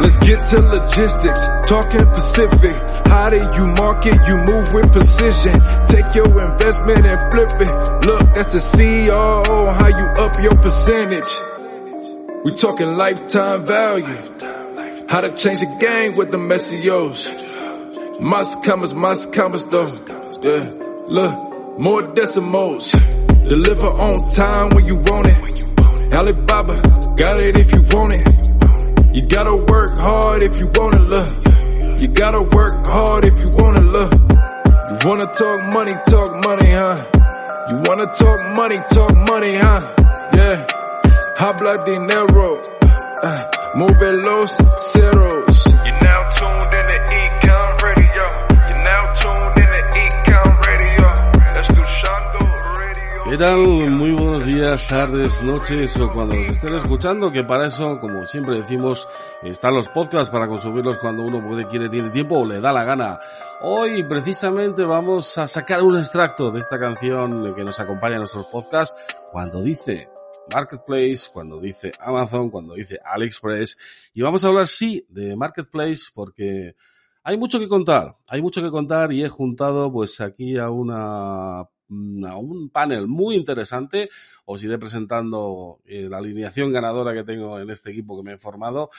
Let's get to logistics, talking Pacific. How do you market? You move with precision. Take your investment and flip it. Look, that's the CEO. How you up your percentage? We talking lifetime value. How to change the game with the messios. Mas commas, mas commas though. Yeah, look, more decimals. Deliver on time when you want it. Alibaba, got it if you want it. You gotta work hard if you wanna look. You gotta work hard if you wanna look. You wanna talk money, talk money, huh? You wanna talk money, talk money, huh? Yeah. Habla dinero. Uh, move los ceros. You're now tuned in to Ecom Radio. You're now tuned in to Ecom Radio. Let's do Shango Radio. ¿Qué tal? Muy buenos días, tardes, noches o cuando nos estén escuchando, que para eso, como siempre decimos, están los podcasts para consumirlos cuando uno puede, quiere, tiene tiempo o le da la gana. Hoy precisamente vamos a sacar un extracto de esta canción que nos acompaña en nuestros podcasts cuando dice Marketplace, cuando dice Amazon, cuando dice AliExpress y vamos a hablar sí de Marketplace porque hay mucho que contar, hay mucho que contar y he juntado pues aquí a una a un panel muy interesante. Os iré presentando eh, la alineación ganadora que tengo en este equipo que me he formado.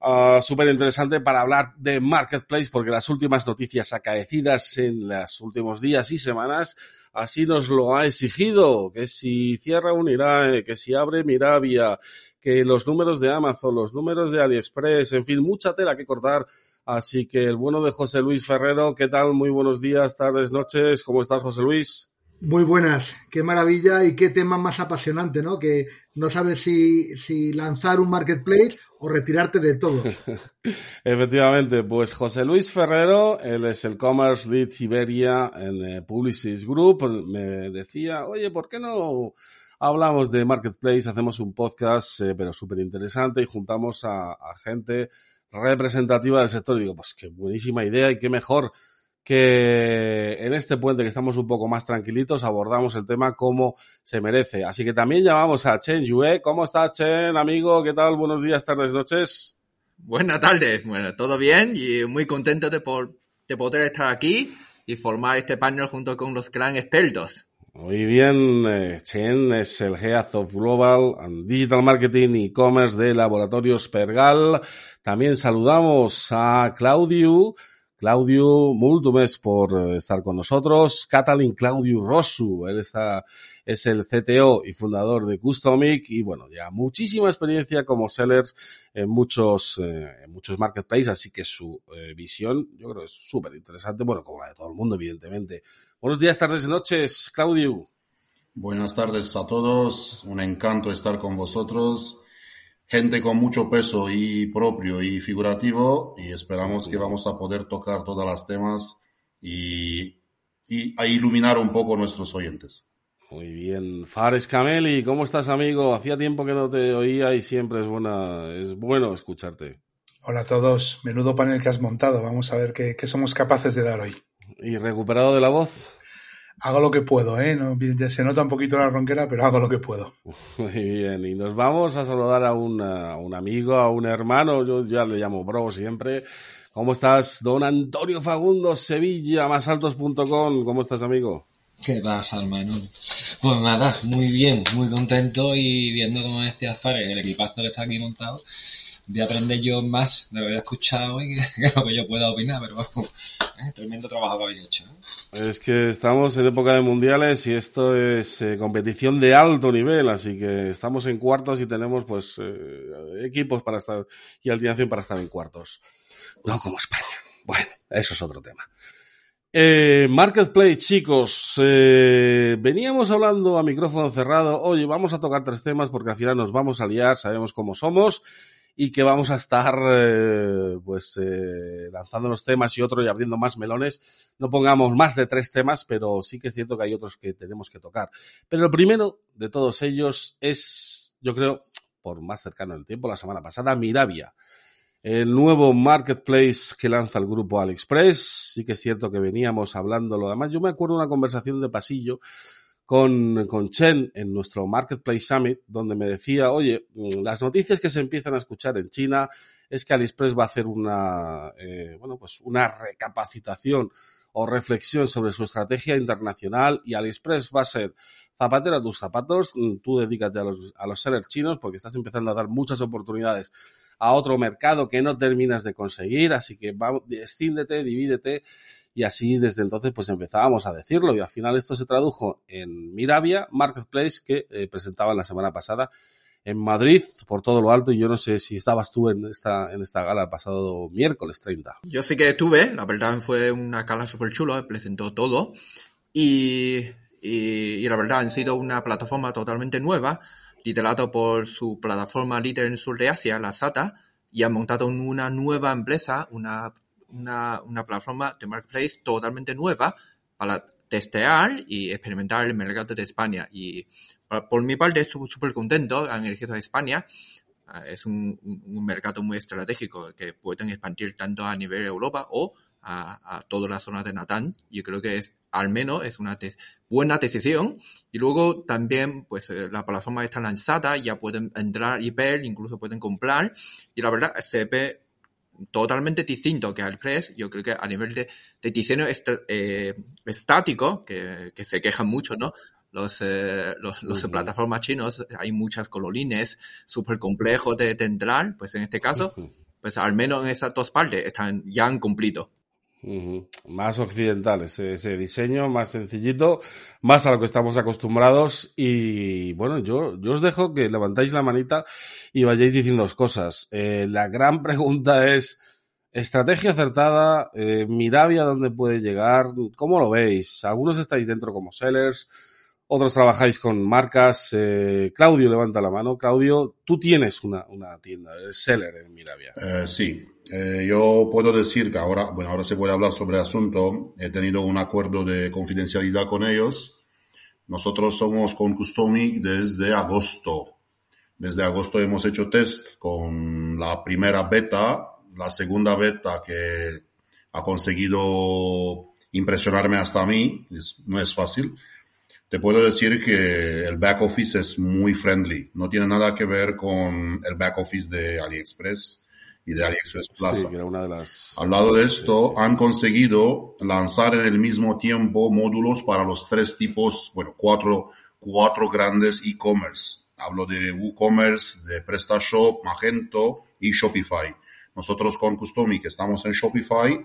Uh, Súper interesante para hablar de Marketplace porque las últimas noticias acaecidas en los últimos días y semanas así nos lo ha exigido. Que si cierra Unirae, que si abre Miravia, que los números de Amazon, los números de AliExpress, en fin, mucha tela que cortar. Así que el bueno de José Luis Ferrero, ¿qué tal? Muy buenos días, tardes, noches. ¿Cómo estás, José Luis? Muy buenas, qué maravilla y qué tema más apasionante, ¿no? Que no sabes si, lanzar un marketplace o retirarte de todo. Efectivamente, pues José Luis Ferrero, él es el Commerce Lead Iberia en eh, Publicis Group, me decía, oye, ¿por qué no hablamos de marketplace, hacemos un podcast, eh, pero súper interesante y juntamos a, a gente representativa del sector? Y digo, pues qué buenísima idea y qué mejor que en este puente que estamos un poco más tranquilitos abordamos el tema como se merece. Así que también llamamos a Chen Yue. ¿Cómo estás, Chen, amigo? ¿Qué tal? Buenos días, tardes, noches. Buenas tardes. Bueno, todo bien y muy contento de, por, de poder estar aquí y formar este panel junto con los gran expertos. Muy bien, eh, Chen es el Head of Global and Digital Marketing y E-Commerce de Laboratorios Pergal. También saludamos a Claudio Claudio, multumes por eh, estar con nosotros. Catalin Claudio Rosu, él está, es el CTO y fundador de Customic y bueno, ya muchísima experiencia como sellers en muchos, eh, en muchos marketplaces, así que su eh, visión yo creo es súper interesante, bueno, como la de todo el mundo, evidentemente. Buenos días, tardes y noches, Claudio. Buenas tardes a todos, un encanto estar con vosotros gente con mucho peso y propio y figurativo y esperamos que vamos a poder tocar todas las temas y, y a iluminar un poco nuestros oyentes. Muy bien. Fares Cameli, ¿cómo estás, amigo? Hacía tiempo que no te oía y siempre es, buena, es bueno escucharte. Hola a todos. Menudo panel que has montado. Vamos a ver qué, qué somos capaces de dar hoy. ¿Y recuperado de la voz? Hago lo que puedo, ¿eh? No, se nota un poquito la ronquera, pero hago lo que puedo. Muy bien, y nos vamos a saludar a, una, a un amigo, a un hermano, yo ya le llamo bro siempre. ¿Cómo estás, don Antonio Fagundo, Sevilla, másaltos.com? ¿Cómo estás, amigo? ¿Qué pasa, hermano? Pues nada, muy bien, muy contento y viendo, como decía Fares, el equipazo que está aquí montado, de aprender yo más de lo que he escuchado y que, lo que yo pueda opinar, pero vamos, ¿eh? tremendo trabajo que habéis hecho. ¿eh? Es que estamos en época de mundiales y esto es eh, competición de alto nivel, así que estamos en cuartos y tenemos pues eh, equipos para estar y alineación para estar en cuartos. No como España. Bueno, eso es otro tema. Eh, Marketplace, chicos, eh, veníamos hablando a micrófono cerrado, oye, vamos a tocar tres temas porque al final nos vamos a liar, sabemos cómo somos y que vamos a estar eh, pues eh, lanzando los temas y otros y abriendo más melones. No pongamos más de tres temas, pero sí que es cierto que hay otros que tenemos que tocar. Pero el primero de todos ellos es, yo creo, por más cercano el tiempo, la semana pasada, Mirabia el nuevo marketplace que lanza el grupo AliExpress. Sí que es cierto que veníamos hablándolo. Además, yo me acuerdo de una conversación de pasillo con, con Chen en nuestro Marketplace Summit, donde me decía, oye, las noticias que se empiezan a escuchar en China es que AliExpress va a hacer una, eh, bueno, pues una recapacitación o reflexión sobre su estrategia internacional y AliExpress va a ser zapatero a tus zapatos, tú dedícate a los, a los sellers chinos porque estás empezando a dar muchas oportunidades a otro mercado que no terminas de conseguir, así que va, extíndete, divídete, y así desde entonces pues empezábamos a decirlo. Y al final esto se tradujo en Mirabia Marketplace que eh, presentaban la semana pasada en Madrid por todo lo alto. Y yo no sé si estabas tú en esta, en esta gala el pasado miércoles 30. Yo sí que estuve, la verdad fue una gala súper chula, presentó todo. Y, y, y la verdad han sido una plataforma totalmente nueva liderado por su plataforma líder en el sur de Asia, la SATA, y han montado una nueva empresa, una, una, una plataforma de marketplace totalmente nueva para testear y experimentar el mercado de España. Y por mi parte estoy súper contento, han elegido a España. Es un, un, mercado muy estratégico que pueden expandir tanto a nivel Europa o a, a toda la zona de Natán. Yo creo que es, al menos, es una buena decisión. Y luego también, pues, eh, la plataforma está lanzada, ya pueden entrar y ver, incluso pueden comprar. Y la verdad, se ve totalmente distinto que AliExpress. Yo creo que a nivel de, de diseño est eh, estático, que, que, se quejan mucho, ¿no? Los, eh, los, los uh -huh. plataformas chinos, hay muchas colorines súper complejos de, de, entrar, pues en este caso, uh -huh. pues al menos en esas dos partes están, ya han cumplido. Más occidental ese, diseño, más sencillito, más a lo que estamos acostumbrados. Y bueno, yo, yo os dejo que levantáis la manita y vayáis diciendo cosas. Eh, la gran pregunta es, estrategia acertada, eh, Mirabia, ¿dónde puede llegar? ¿Cómo lo veis? Algunos estáis dentro como sellers, otros trabajáis con marcas. Eh, Claudio levanta la mano. Claudio, tú tienes una, una tienda, seller en Mirabia. Eh, sí, eh, yo puedo decir que ahora, bueno, ahora se puede hablar sobre el asunto. He tenido un acuerdo de confidencialidad con ellos. Nosotros somos con Customic desde agosto. Desde agosto hemos hecho test con la primera beta, la segunda beta que ha conseguido impresionarme hasta a mí. Es, no es fácil. Te puedo decir que el back office es muy friendly. No tiene nada que ver con el back office de AliExpress y de AliExpress Plaza. Sí, que era una de las... Al lado de esto, han conseguido lanzar en el mismo tiempo módulos para los tres tipos, bueno, cuatro, cuatro grandes e-commerce. Hablo de WooCommerce, de PrestaShop, Magento y Shopify. Nosotros con Customic estamos en Shopify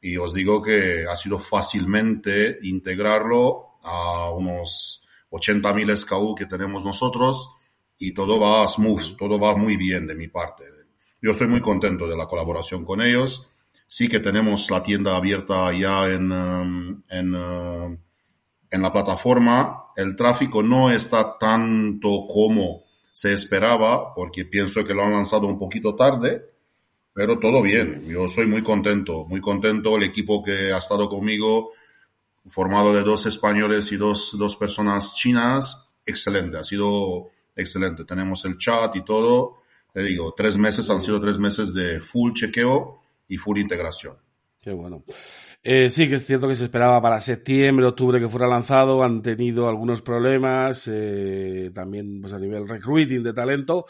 y os digo que ha sido fácilmente integrarlo a unos 80.000 SKU que tenemos nosotros y todo va smooth, todo va muy bien de mi parte. Yo estoy muy contento de la colaboración con ellos. Sí que tenemos la tienda abierta ya en, um, en, uh, en la plataforma. El tráfico no está tanto como se esperaba, porque pienso que lo han lanzado un poquito tarde, pero todo bien. Yo soy muy contento, muy contento. El equipo que ha estado conmigo formado de dos españoles y dos, dos personas chinas, excelente, ha sido excelente. Tenemos el chat y todo. Te digo, tres meses han sido tres meses de full chequeo y full integración. Qué bueno. Eh, sí, que es cierto que se esperaba para septiembre, octubre que fuera lanzado. Han tenido algunos problemas, eh, también pues a nivel recruiting de talento.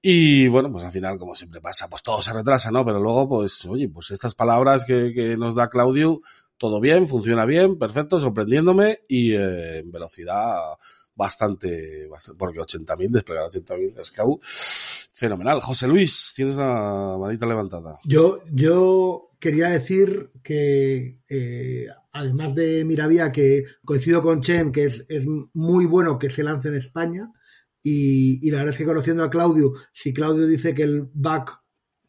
Y bueno, pues al final, como siempre pasa, pues todo se retrasa, ¿no? Pero luego, pues, oye, pues estas palabras que, nos da Claudio, todo bien, funciona bien, perfecto, sorprendiéndome y eh, en velocidad bastante, bastante porque 80.000, desplegar 80.000 SKU, fenomenal. José Luis, tienes la manita levantada. Yo, yo quería decir que eh, además de Miravía, que coincido con Chen, que es, es muy bueno que se lance en España, y, y, la verdad es que conociendo a Claudio, si Claudio dice que el back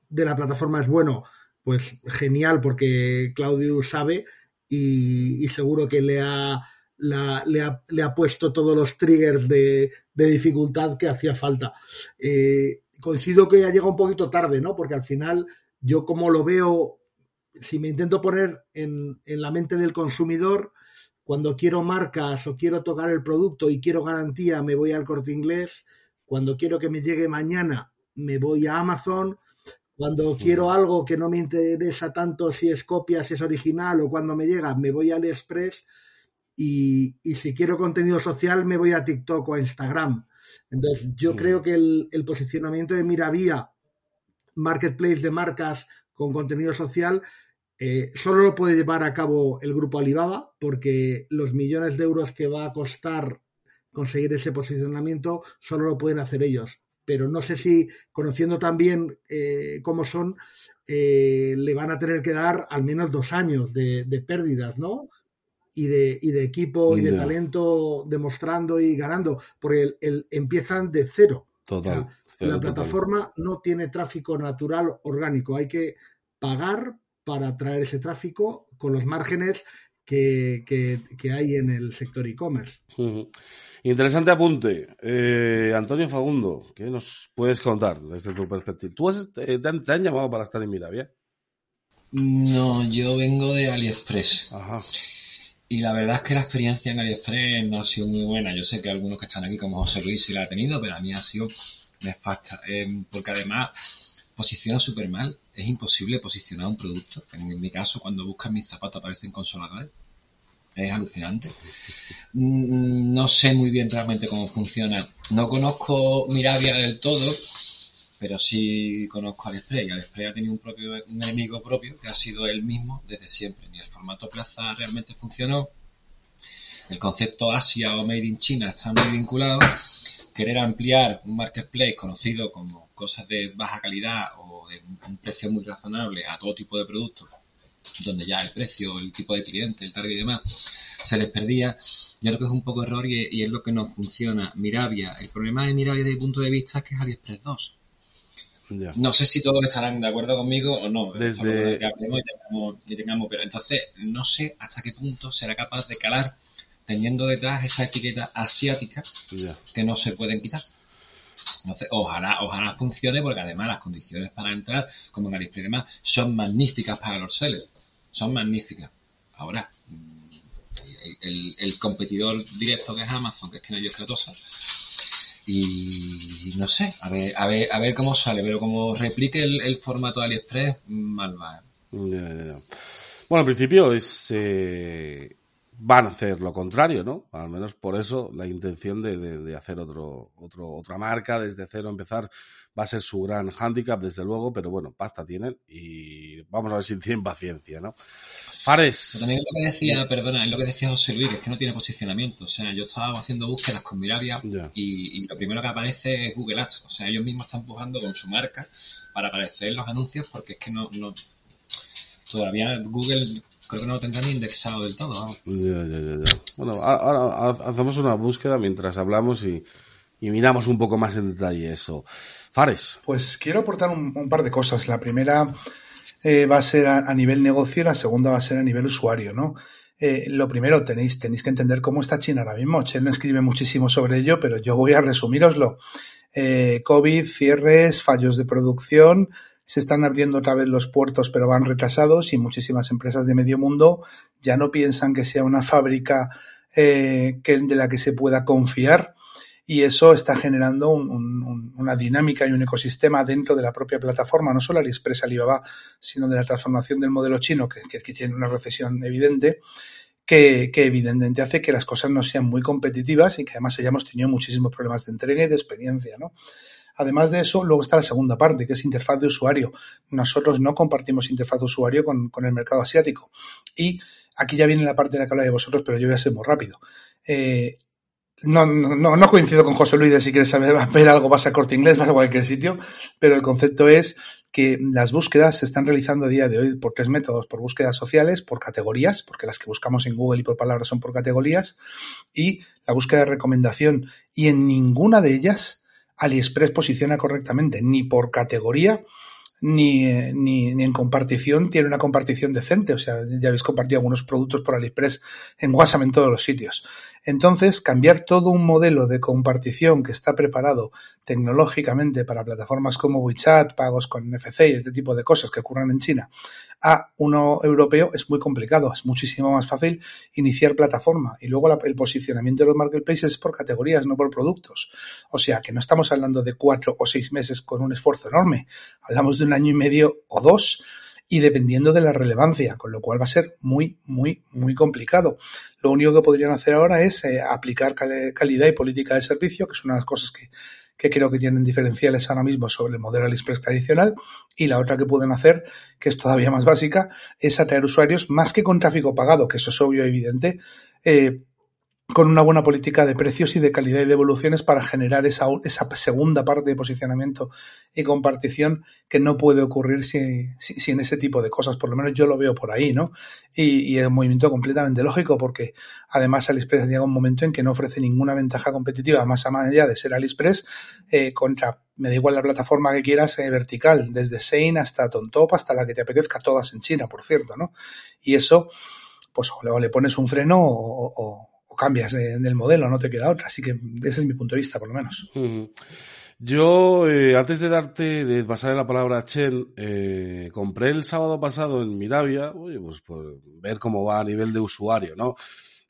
de la plataforma es bueno, pues genial, porque Claudio sabe y, y seguro que le ha, la, le, ha, le, ha, puesto todos los triggers de, de dificultad que hacía falta. Eh, coincido que ya llega un poquito tarde, ¿no? Porque al final, yo como lo veo, si me intento poner en, en la mente del consumidor, cuando quiero marcas o quiero tocar el producto y quiero garantía, me voy al corte inglés. Cuando quiero que me llegue mañana, me voy a Amazon. Cuando quiero algo que no me interesa tanto si es copia, si es original o cuando me llega, me voy a AliExpress. Y, y si quiero contenido social, me voy a TikTok o a Instagram. Entonces, yo creo que el, el posicionamiento de Miravía, marketplace de marcas con contenido social, eh, solo lo puede llevar a cabo el grupo Alibaba porque los millones de euros que va a costar conseguir ese posicionamiento solo lo pueden hacer ellos. Pero no sé si, conociendo también eh, cómo son, eh, le van a tener que dar al menos dos años de, de pérdidas, ¿no? Y de, y de equipo y de talento demostrando y ganando, porque el, el- empiezan de cero. Total. O sea, cero la total. plataforma no tiene tráfico natural orgánico. Hay que pagar para traer ese tráfico con los márgenes que, que- que hay en el sector e-commerce. Interesante apunte. Eh, Antonio Fagundo, ¿qué nos puedes contar desde tu perspectiva? ¿Tú has, eh, te, han, te han llamado para estar en Miravia? No, yo vengo de AliExpress. Ajá. Y la verdad es que la experiencia en AliExpress no ha sido muy buena. Yo sé que algunos que están aquí, como José Luis, sí la ha tenido, pero a mí ha sido nefasta. Eh, porque además posiciona súper mal. Es imposible posicionar un producto. En mi caso, cuando buscas mis zapatos aparecen consoladores. Es alucinante. Mm, No sé muy bien realmente cómo funciona. No conozco Miravia del todo, pero sí conozco AliExpress. Y AliExpress ha tenido un, propio, enemigo propio que ha sido él mismo desde siempre. Ni el formato plaza realmente funcionó. El concepto Asia o Made in China está muy vinculado. Querer ampliar un marketplace conocido como cosas de baja calidad o de un precio muy razonable a todo tipo de productos, donde ya el precio, el tipo de cliente, el target y demás, se les perdía. Yo creo que es un poco error y, es lo que no funciona. Miravia, el problema de Miravia desde mi punto de vista es que es AliExpress 2. Ya. No sé si todos estarán de acuerdo conmigo o no. Desde- que hablemos y tengamos, y tengamos- pero entonces no sé hasta qué punto será capaz de calar teniendo detrás esa etiqueta asiática Ya. que no se pueden quitar. Entonces, ojalá, ojalá funcione porque además las condiciones para entrar, como en AliExpress y demás, son magníficas para los sellers. Son magníficas. Ahora, mm, el, el- el competidor directo que es Amazon, que es que no hay y no sé, a ver, a ver, a ver cómo sale, pero como replique el, el formato de AliExpress, mal va. Ya, ya, ya. Bueno, al principio es eh, van a hacer lo contrario, ¿no? Al menos por eso la intención de, de- de hacer otro, otro, otra marca desde cero, empezar, va a ser su gran hándicap, desde luego, pero bueno, pasta tienen y vamos a ver si tienen paciencia, ¿no? Pero Fares. también es lo que decía, perdona, es lo que decía José Luis, que es que no tiene posicionamiento. O sea, yo estaba haciendo búsquedas con Miravia Ya. y, y lo primero que aparece es Google Ads. O sea, ellos mismos están empujando con su marca para aparecer en los anuncios porque es que no, no todavía Google creo que no lo tendrá ni indexado del todo. Ya, ya, ya, ya. Bueno, ahora ha- hacemos una búsqueda mientras hablamos y, y miramos un poco más en detalle eso. Fares. Pues quiero aportar un, un par de cosas. La primera eh, va a ser a, a nivel negocio y la segunda va a ser a nivel usuario, ¿no? Eh, lo primero, tenéis, tenéis que entender cómo está China ahora mismo. Chen escribe muchísimo sobre ello, pero yo voy a resumíroslo. Eh, COVID, cierres, fallos de producción, se están abriendo otra vez los puertos, pero van retrasados y muchísimas empresas de medio mundo ya no piensan que sea una fábrica eh, que, de la que se pueda confiar y eso está generando un- un- un- una dinámica y un ecosistema dentro de la propia plataforma, no solo AliExpress, Alibaba, sino de la transformación del modelo chino, que, que, que tiene una recesión evidente, que, que evidentemente hace que las cosas no sean muy competitivas y que además hayamos tenido muchísimos problemas de entrega y de experiencia, ¿no? Además de eso, luego está la segunda parte, que es interfaz de usuario. Nosotros no compartimos interfaz de usuario con, con el mercado asiático. Y aquí ya viene la parte de la que de vosotros, pero yo voy a ser muy rápido. Eh, no, no, no coincido con José Luis de si quieres saber ver algo vas a corte inglés, vas a cualquier sitio, pero el concepto es que las búsquedas se están realizando a día de hoy por tres métodos, por búsquedas sociales, por categorías, porque las que buscamos en Google y por palabras son por categorías, y la búsqueda de recomendación. Y en ninguna de ellas AliExpress posiciona correctamente, ni por categoría, ni, ni, ni, en compartición tiene una compartición decente. O sea, ya habéis compartido algunos productos por AliExpress en WhatsApp en todos los sitios. Entonces, cambiar todo un modelo de compartición que está preparado tecnológicamente para plataformas como WeChat, pagos con NFC y este tipo de cosas que ocurren en China, a uno europeo es muy complicado. Es muchísimo más fácil iniciar plataforma. Y luego el posicionamiento de los marketplaces es por categorías, no por productos. O sea, que no estamos hablando de cuatro o seis meses con un esfuerzo enorme. Hablamos de un año y medio o dos y dependiendo de la relevancia, con lo cual va a ser muy, muy, muy complicado. Lo único que podrían hacer ahora es eh, aplicar calidad y política de servicio, que es una de las cosas que, que creo que tienen diferenciales ahora mismo sobre el modelo AliExpress tradicional. Y la otra que pueden hacer, que es todavía más básica, es atraer usuarios más que con tráfico pagado, que eso es obvio y evidente, eh, con una buena política de precios y de calidad y de evoluciones para generar esa, segunda parte de posicionamiento y compartición que no puede ocurrir sin, sin ese tipo de cosas. Por lo menos yo lo veo por ahí, ¿no? Y, y es un movimiento completamente lógico porque además AliExpress llega un momento en que no ofrece ninguna ventaja competitiva más allá de ser AliExpress eh, contra, me da igual la plataforma que quieras, eh, vertical, desde Sein hasta Tontop hasta la que te apetezca, todas en China, por cierto, ¿no? Y eso, pues o le pones un freno o, o cambias en el modelo, no te queda otra. Así que ese es mi punto de vista, por lo menos. Yo, eh, antes de darte, de pasarle la palabra a Chen, eh, compré el sábado pasado en Miravia, oye, pues por ver cómo va a nivel de usuario, ¿no?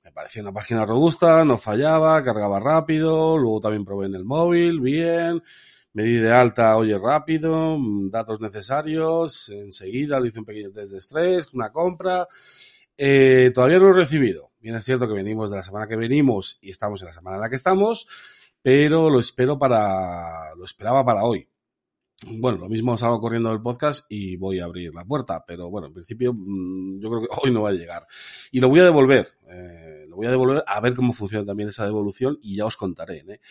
Me parecía una página robusta, no fallaba, cargaba rápido, luego también probé en el móvil, bien, me di de alta, oye, rápido, datos necesarios, enseguida le hice un pequeño test de estrés, una compra, eh, todavía no lo he recibido. Bien es cierto que venimos de la semana que venimos y estamos en la semana en la que estamos, pero lo espero para, lo esperaba para hoy. Bueno, lo mismo salgo corriendo del podcast y voy a abrir la puerta, pero bueno, en principio mm, yo creo que hoy no va a llegar. Y lo voy a devolver, eh, lo voy a devolver a ver cómo funciona también esa devolución y ya os contaré. ¿eh?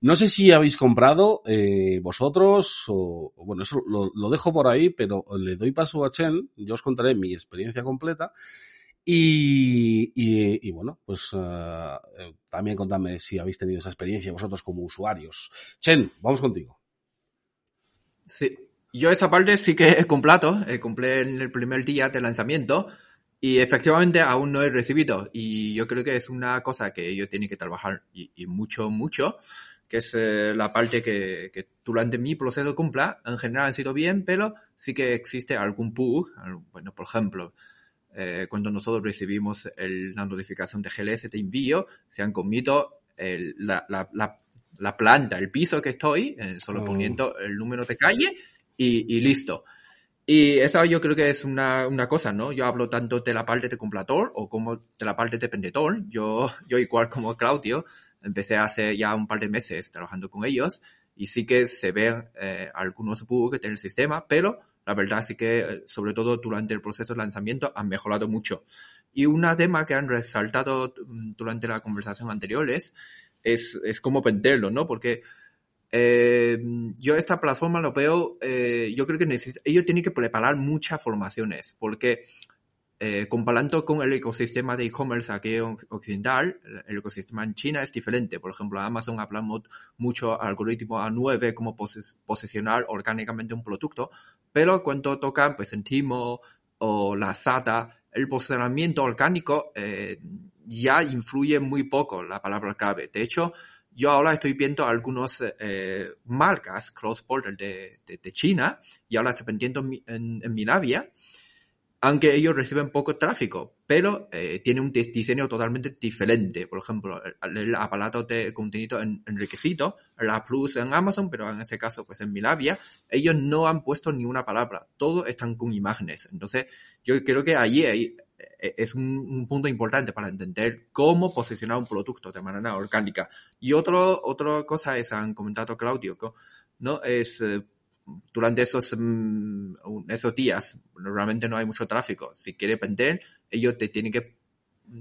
No sé si habéis comprado eh, vosotros o, o, bueno, eso lo, lo, dejo por ahí, pero le doy paso a Chen, yo os contaré mi experiencia completa y, y, y, bueno, pues uh, también contadme si habéis tenido esa experiencia vosotros como usuarios. Chen, vamos contigo. Sí, yo esa parte sí que he comprado, eh, compré en el primer día de lanzamiento y efectivamente aún no he recibido y yo creo que es una cosa que yo tengo que trabajar y, y mucho, mucho, que es eh, la parte que, que, durante mi proceso de compra en general han sido bien, pero sí que existe algún bug, bueno, por ejemplo, eh, cuando nosotros recibimos el, la notificación de GLS de envío, se han comido el, la, la, la, la, planta, el piso que estoy, eh, solo oh. poniendo el número de calle y, y, listo. Y esa yo creo que es una, una cosa, ¿no? Yo hablo tanto de la parte de comprador o como de la parte de vendedor. Yo, yo igual como Claudio, empecé hace ya un par de meses trabajando con ellos y sí que se ven eh, algunos bugs en el sistema, pero la verdad sí que, eh, sobre todo durante el proceso de lanzamiento, han mejorado mucho. Y una tema que han resaltado mm, durante la conversación anterior es, es, es cómo venderlo, ¿no? Porque eh, yo esta plataforma lo veo, eh, yo creo que ellos tienen que preparar muchas formaciones, porque eh, comparando con el ecosistema de e-commerce aquí occidental, el ecosistema en China es diferente. Por ejemplo, Amazon hablamos mucho algoritmo A9, cómo pos posicionar orgánicamente un producto, pero cuando tocan pues en Timo o la SATA, el posicionamiento orgánico eh, ya influye muy poco la palabra clave. De hecho, yo ahora estoy viendo algunas eh, marcas cross-border de, de, de, China y ahora estoy vendiendo en, en, en mi navia aunque ellos reciben poco tráfico, pero eh, tiene un diseño totalmente diferente. Por ejemplo, el, el aparato de contenido en, enriquecido, la Plus en Amazon, pero en ese caso, pues en Milavia, ellos no han puesto ni una palabra, todo están con imágenes. Entonces, yo creo que allí hay, eh, es un, un, punto importante para entender cómo posicionar un producto de manera orgánica. Y otro, otra cosa es, han comentado Claudio, ¿no? Es, eh, durante esos, mm, esos días, normalmente no hay mucho tráfico. Si quieres vender, ellos te tienen que,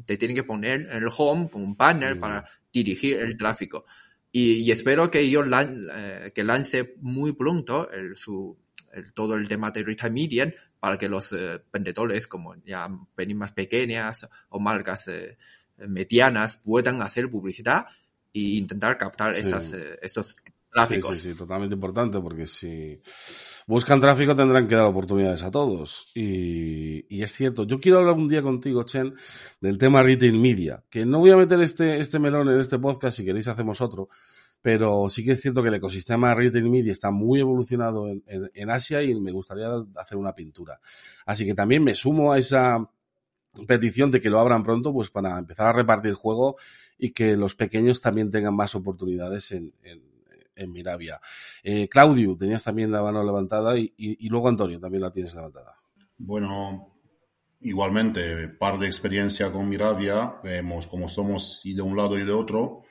te tienen que poner en el home con un banner para dirigir el tráfico. Y, y espero que ellos lan- eh, que lance muy pronto el, su, el- todo el tema de retail media para que los eh, vendedores, como ya más pequeñas o marcas eh, medianas, puedan hacer publicidad e intentar captar Sí. esas, eh, esos tráficos. sí, sí, totalmente importante porque si buscan tráfico tendrán que dar oportunidades a todos. Y, y es cierto, yo quiero hablar un día contigo, Chen, del tema retail media, que no voy a meter este, este melón en este podcast, si queréis hacemos otro, pero sí que es cierto que el ecosistema retail media está muy evolucionado en, en- en Asia y me gustaría hacer una pintura. Así que también me sumo a esa petición de que lo abran pronto, pues para empezar a repartir juego y que los pequeños también tengan más oportunidades en, en, en Mirabia. Eh, Claudio, tenías también la mano levantada y, luego Antonio también la tienes levantada. Bueno, igualmente, par de experiencia con Miravia, hemos, como somos y de un lado y de otro,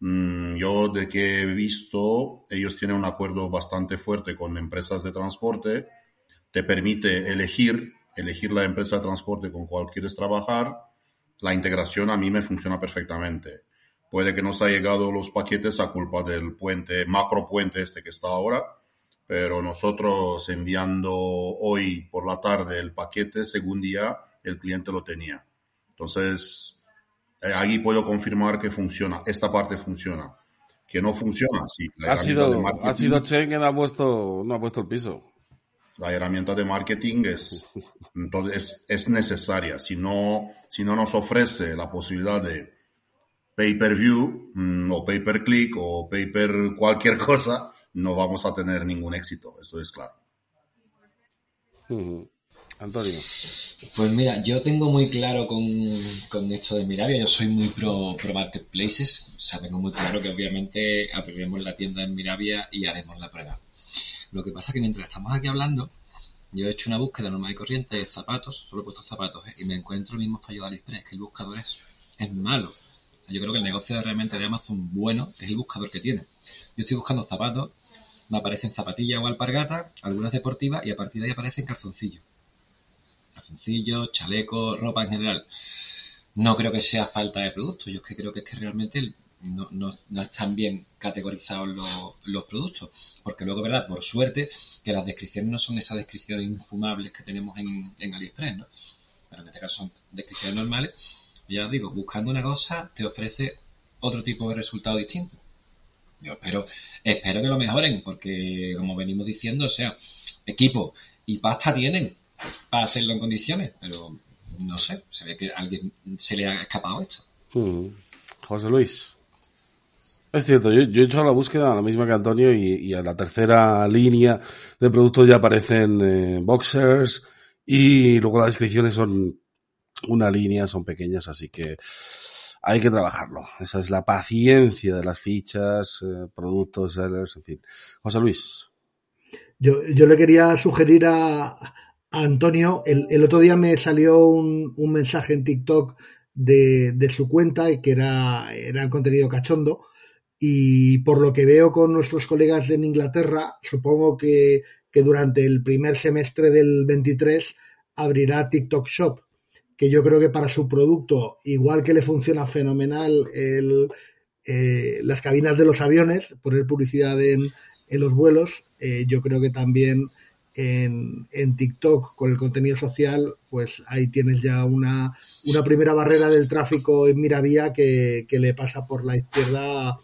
mm, yo de que he visto, ellos tienen un acuerdo bastante fuerte con empresas de transporte, te permite elegir, elegir la empresa de transporte con cual quieres trabajar, la integración a mí me funciona perfectamente. Puede que nos ha llegado los paquetes a culpa del puente, macro puente este que está ahora, pero nosotros enviando hoy por la tarde el paquete, según día el cliente lo tenía. Entonces, eh, ahí puedo confirmar que funciona, esta parte funciona. Que no funciona, sí. la Ha sido, ha sido Chen quien ha puesto, no ha puesto el piso. la herramienta de marketing es, entonces, es, es necesaria. Si no, si no nos ofrece la posibilidad de pay per view mm, o pay per click o pay per cualquier cosa, no vamos a tener ningún éxito. Eso es claro. Antonio. Pues mira, yo tengo muy claro con, con esto de Miravia, yo soy muy pro, pro marketplaces, o sea, tengo muy claro que obviamente abriremos la tienda en Miravia y haremos la prueba. Lo que pasa es que mientras estamos aquí hablando, yo he hecho una búsqueda normal y corriente de zapatos, solo he puesto zapatos, ¿eh? y me encuentro el mismo fallo de AliExpress, que el buscador es, es malo. Yo creo que el negocio realmente de Amazon bueno es el buscador que tiene. Yo estoy buscando zapatos, me aparecen zapatillas o alpargatas, algunas deportivas, y a partir de ahí aparecen calzoncillos calzoncillos, chalecos, ropa en general. No creo que sea falta de productos, yo es que creo que es que realmente no, no, no están bien categorizados los, los productos. Porque luego, ¿verdad? Por suerte, que las descripciones no son esas descripciones infumables que tenemos en, en AliExpress, ¿no? Pero en este caso son descripciones normales. Ya os digo, buscando una cosa te ofrece otro tipo de resultado distinto. Yo espero, que lo mejoren, porque como venimos diciendo, o sea, equipo y pasta tienen para hacerlo en condiciones, pero no sé, se ve que a alguien se le ha escapado esto. Ujú. José Luis. Es cierto, yo, yo he hecho la búsqueda, la misma que Antonio, y, y a la tercera línea de productos ya aparecen eh, boxers y luego las descripciones son una línea, son pequeñas, así que hay que trabajarlo. Esa es la paciencia de las fichas, eh, productos, sellers, en fin. José Luis. Yo, yo le quería sugerir a, Antonio, el, el, otro día me salió un, un mensaje en TikTok de, de, su cuenta que era, era contenido cachondo. Y por lo que veo con nuestros colegas en Inglaterra, supongo que, que durante el primer semestre del 23 abrirá TikTok Shop, que yo creo que para su producto, igual que le funciona fenomenal el, eh, las cabinas de los aviones, poner publicidad en, en los vuelos, eh, yo creo que también en, en, TikTok con el contenido social, pues ahí tienes ya una, una primera barrera del tráfico en Miravía que, que le pasa por la izquierda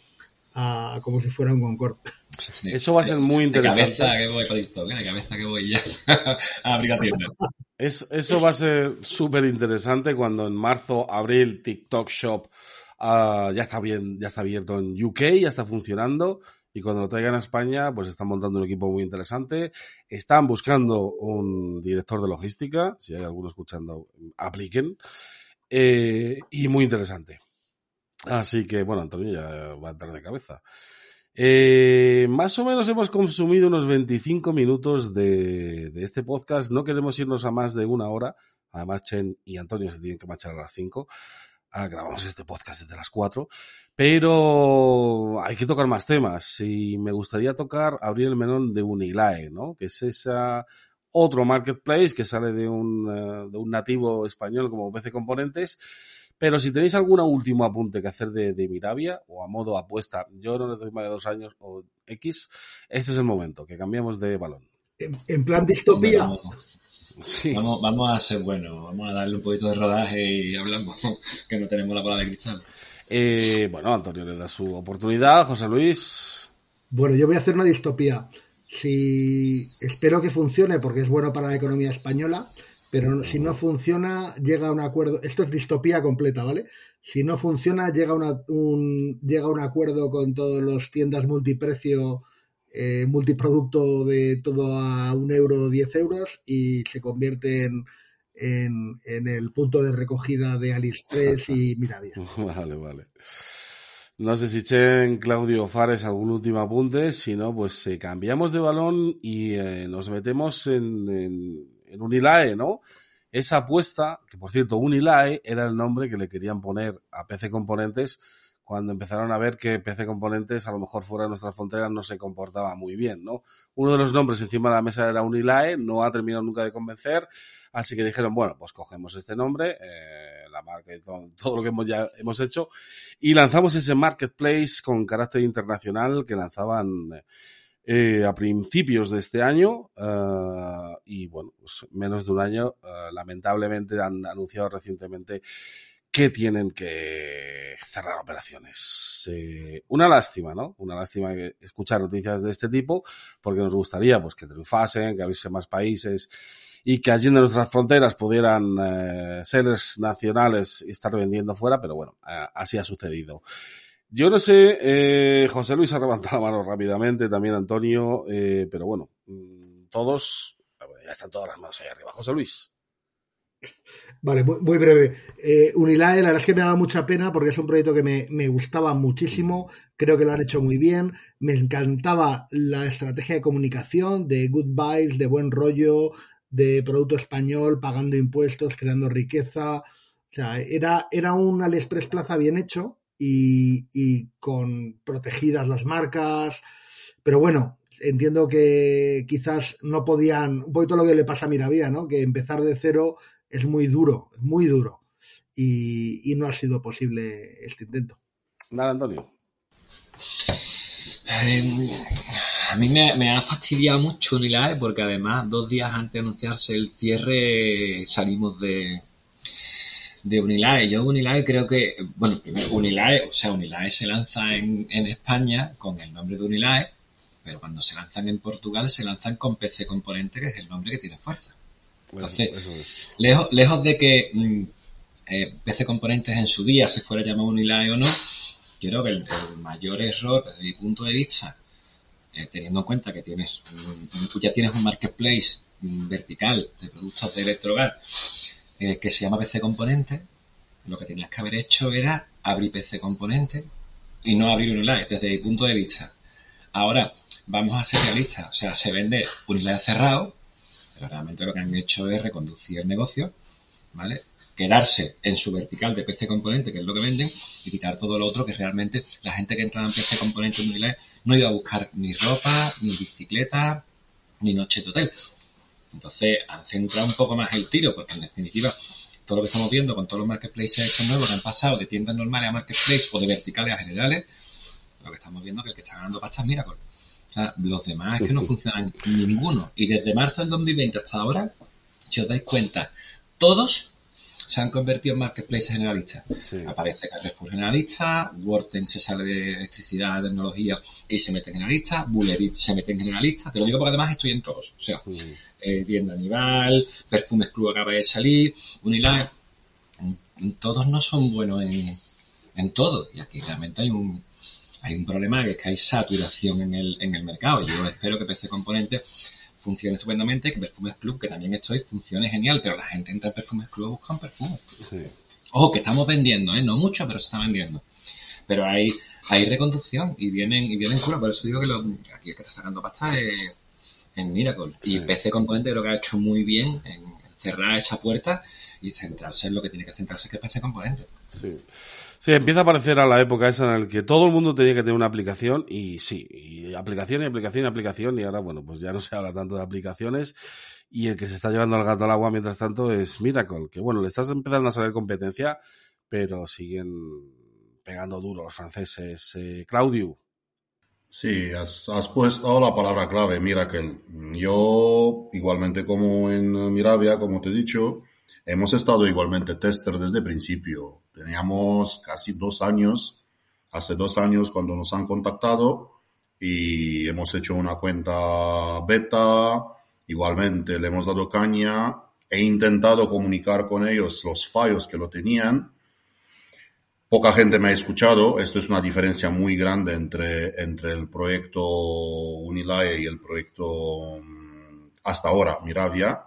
a, a, como si fuera un Concorde. Eso va a ser muy interesante. De cabeza que voy con TikTok, de cabeza que voy ya a abrir la tienda. Es, eso va a ser súper interesante cuando en marzo, abril, TikTok Shop uh, ya está bien, ya está abierto en UK, ya está funcionando. Y cuando lo traigan a España, pues están montando un equipo muy interesante. Están buscando un director de logística. Si hay alguno escuchando, apliquen. Eh, y muy interesante. Así que, bueno, Antonio ya va a entrar de cabeza. Eh, más o menos hemos consumido unos 25 minutos de, de, este podcast. No queremos irnos a más de una hora. Además, Chen y Antonio se tienen que marchar a las 5. Ah, grabamos este podcast desde las 4, pero hay que tocar más temas y me gustaría tocar, abrir el melón de Unilae, ¿no? Que es esa otro marketplace que sale de un, eh, de un nativo español como PC Componentes. Pero si tenéis algún último apunte que hacer de, de Mirabia o a modo apuesta, yo no le doy más de dos años o X, este es el momento, que cambiemos de balón. En, en plan distopía. Vamos, Sí. vamos, vamos a ser buenos, vamos a darle un poquito de rodaje y hablamos, que no tenemos la bola de cristal. Eh, bueno, Antonio le da su oportunidad, José Luis. Bueno, yo voy a hacer una distopía. Si espero que funcione porque es bueno para la economía española, pero si no funciona, llega a un acuerdo. Esto es distopía completa, ¿vale? Si no funciona, llega una- un, llega a un acuerdo con todos los tiendas multiprecio, eh, multiproducto de todo a un euro, 10 euros y se convierte en, en, en el punto de recogida de AliExpress y Mirabia. Vale, vale. No sé si Chen, Claudio Fares, algún último apunte. Si no, pues eh, cambiamos de balón y eh, nos metemos en, en, en Unilae, ¿no? Esa apuesta, que por cierto, Unilae era el nombre que le querían poner a PC Componentes cuando empezaron a ver que PC Componentes, a lo mejor fuera de nuestras fronteras, no se comportaba muy bien, ¿no? Uno de los nombres encima de la mesa era Unilae, no ha terminado nunca de convencer, así que dijeron, bueno, pues cogemos este nombre, eh, la marca y todo, lo que hemos ya hemos hecho, y lanzamos ese marketplace con carácter internacional que lanzaban eh, a principios de este año eh, y bueno, pues menos de un año, eh, lamentablemente han anunciado recientemente que tienen que cerrar operaciones. Eh, una lástima, ¿no? Una lástima escuchar noticias de este tipo, porque nos gustaría pues que triunfasen, que abriese más países y que allí en nuestras fronteras pudieran eh, sellers nacionales estar vendiendo fuera, pero bueno, eh, así ha sucedido. Yo no sé, eh, José Luis ha levantado la mano rápidamente, también Antonio, eh, pero bueno, mm, todos, ya están todas las manos ahí arriba. José Luis. Vale, muy, breve. Eh, Unilae, la verdad es que me daba mucha pena porque es un proyecto que me, me gustaba muchísimo. Creo que lo han hecho muy bien. Me encantaba la estrategia de comunicación, de good vibes, de buen rollo, de producto español, pagando impuestos, creando riqueza. O sea, era, era un AliExpress Plaza bien hecho y, y con protegidas las marcas. Pero bueno, entiendo que quizás no podían, un poquito lo que le pasa a Miravía, ¿no? Que empezar de cero es muy duro, muy duro. Y, y no ha sido posible este intento. Nada, Antonio. Eh, a mí me, me ha fastidiado mucho Unilae porque además dos días antes de anunciarse el cierre salimos de, de Unilae. Yo Unilae creo que, bueno, primero Unilae, o sea, Unilae se lanza en, en España con el nombre de Unilae, pero cuando se lanzan en Portugal se lanzan con PC Componente, que es el nombre que tiene fuerza. Bueno, Entonces, eso es. Lejos, lejos de que mm, eh, PC Componentes en su día se fuera llamado Unilae o no, yo creo que el, el mayor error desde mi punto de vista, eh, teniendo en cuenta que tienes un- ya tienes un marketplace mm, vertical de productos de electrohogar eh, que se llama PC Componentes, lo que tenías que haber hecho era abrir PC Componentes y no abrir Unilae, desde mi punto de vista. Ahora, vamos a ser realistas, o sea, se vende Unilae cerrado, pero realmente lo que han hecho es reconducir el negocio, ¿vale? Quedarse en su vertical de PC componente, que es lo que venden, y quitar todo lo otro que realmente la gente que entra en PC componente no iba a buscar ni ropa, ni bicicleta, ni noche de hotel. Entonces han centrado un poco más el tiro, porque en definitiva todo lo que estamos viendo con todos los marketplaces estos nuevos que han pasado de tiendas normales a marketplace o de verticales a generales, lo que estamos viendo es que el que está ganando pasta es Miracle. O sea, los demás es que no funcionan ninguno. Y desde marzo del 2020 hasta ahora, si os dais cuenta, todos se han convertido en marketplaces generalistas. Sí. Aparece Carrefour generalista, Worten se sale de electricidad, tecnología y se mete en generalista, Bullevip se mete en generalista. Te lo digo porque además estoy en todos. O sea, Mm. eh, Tienda Nival, Perfumes Club acaba de salir, Unilag, todos no son buenos en, en todo. Y aquí realmente hay un, hay un problema que es que hay saturación en el, en el mercado. Yo espero que PC Componente funcione estupendamente, que Perfumes Club, que también estoy, funcione genial, pero la gente entra en Perfumes Club a buscar perfumes. Sí. Ojo, que estamos vendiendo, ¿eh? No mucho, pero se está vendiendo. Pero hay, hay reconducción y vienen, y vienen curas. Por eso digo que lo- aquí el que está sacando pasta es, es Miracle. Y. PC Componente creo que ha hecho muy bien en, en cerrar esa puerta y centrarse en lo que tiene que centrarse, que es PC componente. Sí. Sí, empieza a parecer a la época esa en la que todo el mundo tenía que tener una aplicación y sí, y aplicación y aplicación y aplicación y ahora, bueno, pues ya no se habla tanto de aplicaciones y el que se está llevando al gato al agua mientras tanto es Miracle, que bueno, le estás empezando a salir competencia, pero siguen pegando duro los franceses. Eh, Claudio. Sí, has, has, puesto la palabra clave, Miracle. Yo, igualmente como en Miravia, como te he dicho, hemos estado igualmente tester desde el principio. Teníamos casi dos años, hace dos años cuando nos han contactado y hemos hecho una cuenta beta, igualmente le hemos dado caña, he intentado comunicar con ellos los fallos que lo tenían Poca gente me ha escuchado. Esto es una diferencia muy grande entre, entre el proyecto Unilae y el proyecto mm, hasta ahora, Miravia.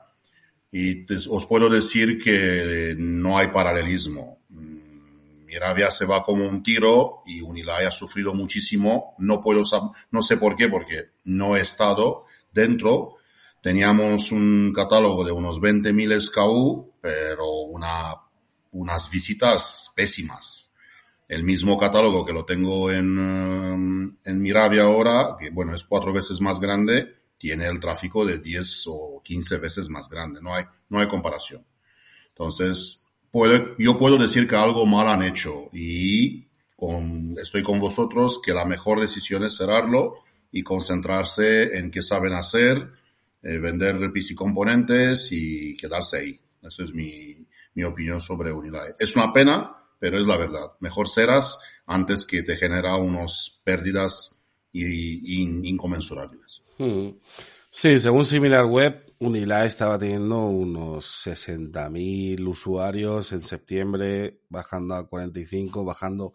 Y os puedo decir que no hay paralelismo. Mm, Miravia se va como un tiro y Unilae ha sufrido muchísimo. No puedo no sé por qué, porque no he estado dentro. Teníamos un catálogo de unos 20.000 SKU, pero una, unas visitas pésimas el mismo catálogo que lo tengo en, um, en Miravia ahora, que bueno, es cuatro veces más grande, tiene el tráfico de 10 o 15 veces más grande. No hay, no hay comparación. Entonces, puedo, yo puedo decir que algo mal han hecho y con, estoy con vosotros que la mejor decisión es cerrarlo y concentrarse en qué saben hacer, eh, vender PC componentes y quedarse ahí. Esa es mi, mi opinión sobre Unidad. Es una pena pero es la verdad. Mejor serás antes que te genera unos pérdidas inconmensurables. Hmm. Sí, según Similar Web, Unila estaba teniendo unos 60.000 usuarios en septiembre, bajando a 45, bajando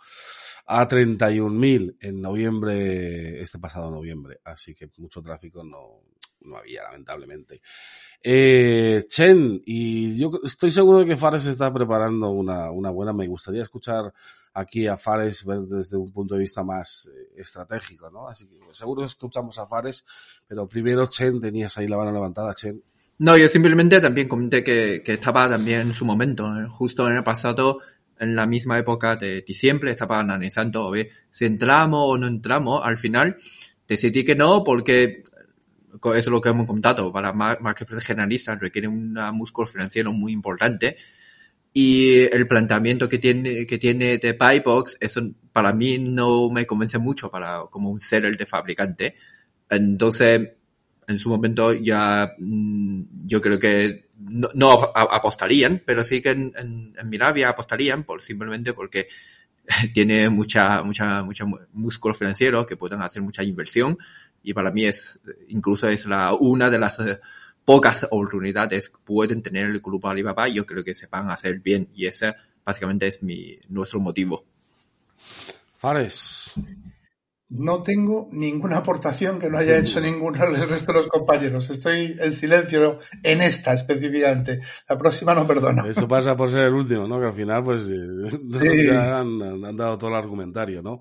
a 31.000 en noviembre, este pasado noviembre. Así que mucho tráfico no, no había, lamentablemente. Eh, Chen, y yo estoy seguro de que Fares está preparando una, una buena. Me gustaría escuchar aquí a Fares ver desde un punto de vista más eh, estratégico, ¿no? Así que seguro escuchamos a Fares, pero primero Chen, tenías ahí la mano levantada, Chen. No, yo simplemente también comenté que, que estaba también en su momento, ¿eh? justo en el pasado, en la misma época de diciembre, estaba analizando ver si entramos o no entramos. Al final decidí que no porque eso es lo que hemos contado, para marketplace generalistas requiere un músculo financiero muy importante y el planteamiento que tiene, que tiene de Buybox, eso para mí no me convence mucho para como un seller de fabricante. Entonces, en su momento ya mm, yo creo que no, apostarían, pero sí que en, en, Miravia apostarían por simplemente porque tiene mucha, mucha, mucha músculo financiero que pueden hacer mucha inversión y para mí es, incluso es la, una de las eh, pocas oportunidades que pueden tener el grupo Alibaba y yo creo que se van a hacer bien y ese básicamente es mi, nuestro motivo. Fares. No tengo ninguna aportación que no haya hecho ninguno del resto de los compañeros. Estoy en silencio en esta específicamente. La próxima no perdono. Eso pasa por ser el último, ¿no? Que al final, pues, eh, han, han, dado todo el argumentario, ¿no?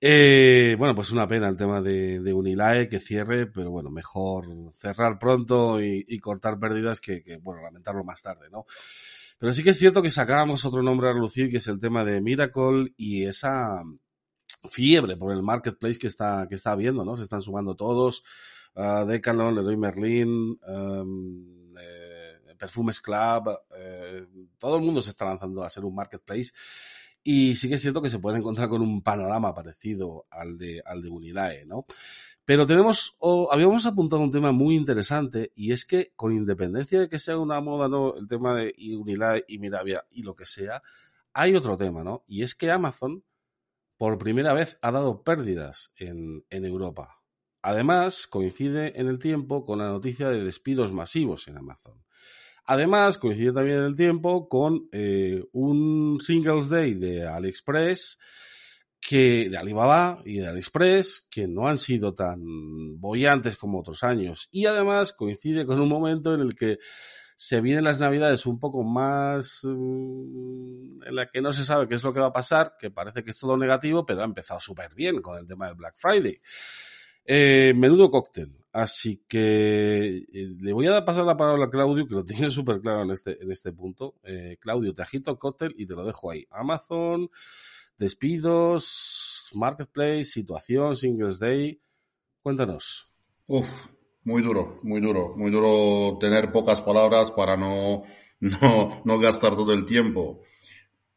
Eh, bueno, pues una pena el tema de, de, Unilae que cierre, pero bueno, mejor cerrar pronto y, cortar pérdidas que, bueno, lamentarlo más tarde, ¿no? Pero sí que es cierto que sacábamos otro nombre a relucir, que es el tema de Miracle y esa fiebre por el marketplace que está, que está habiendo, ¿no? Se están sumando todos, uh, Decathlon, Leroy Merlin, um, eh, Perfumes Club, eh, todo el mundo se está lanzando a ser un marketplace y sí que es cierto que se puede encontrar con un panorama parecido al de, al de Unilae, ¿no? Pero tenemos, o habíamos apuntado un tema muy interesante y es que con independencia de que sea una moda, ¿no? El tema de Unilae y Miravia y lo que sea, hay otro tema, ¿no? Y es que Amazon por primera vez ha dado pérdidas en, en Europa. Además, coincide en el tiempo con la noticia de despidos masivos en Amazon. Además, coincide también el tiempo con eh, un Singles Day de AliExpress, que, de Alibaba y de AliExpress, que no han sido tan bollantes como otros años. Y además coincide con un momento en el que se vienen las navidades un poco más um, en la que no se sabe qué es lo que va a pasar, que parece que es todo negativo, pero ha empezado súper bien con el tema del Black Friday. Eh, menudo cóctel. Así que eh, le voy a pasar la palabra a Claudio, que lo tiene súper claro en este, en este punto. Eh, Claudio, te agito el cóctel y te lo dejo ahí. Amazon, despidos, marketplace, situación, Singles Day. Cuéntanos. Uf, muy duro, muy duro, muy duro tener pocas palabras para no, no, no gastar todo el tiempo.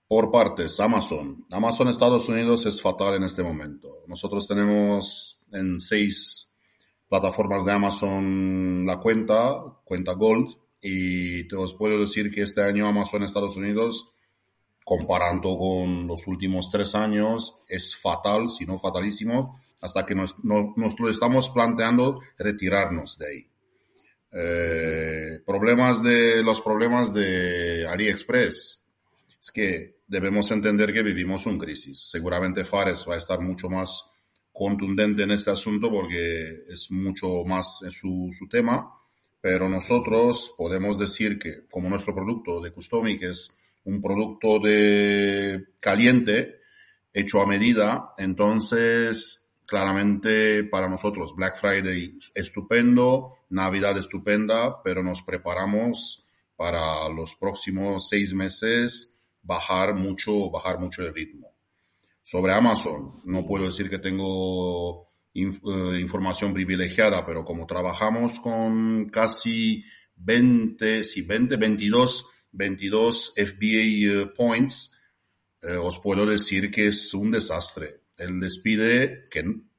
Por partes, Amazon. Amazon Estados Unidos es fatal en este momento. Nosotros tenemos en seis plataformas de Amazon la cuenta, cuenta Gold, y te os puedo decir que este año Amazon Estados Unidos, comparando con los últimos tres años, es fatal, si no fatalísimo, hasta que nos, no- nos lo estamos planteando retirarnos de ahí. Eh, problemas de, los problemas de AliExpress. Es que debemos entender que vivimos un crisis. Seguramente Fares va a estar mucho más contundente en este asunto porque es mucho más su, tema, pero nosotros podemos decir que como nuestro producto de Customi, que es un producto de caliente, hecho a medida, entonces claramente para nosotros Black Friday estupendo, Navidad estupenda, pero nos preparamos para los próximos seis meses bajar mucho, bajar mucho el ritmo. Sobre Amazon, no puedo decir que tengo inf- eh, información privilegiada, pero como trabajamos con casi 20, sí, 20, 22, 22 FBA points, eh, os puedo decir que es un desastre. El despide, que en,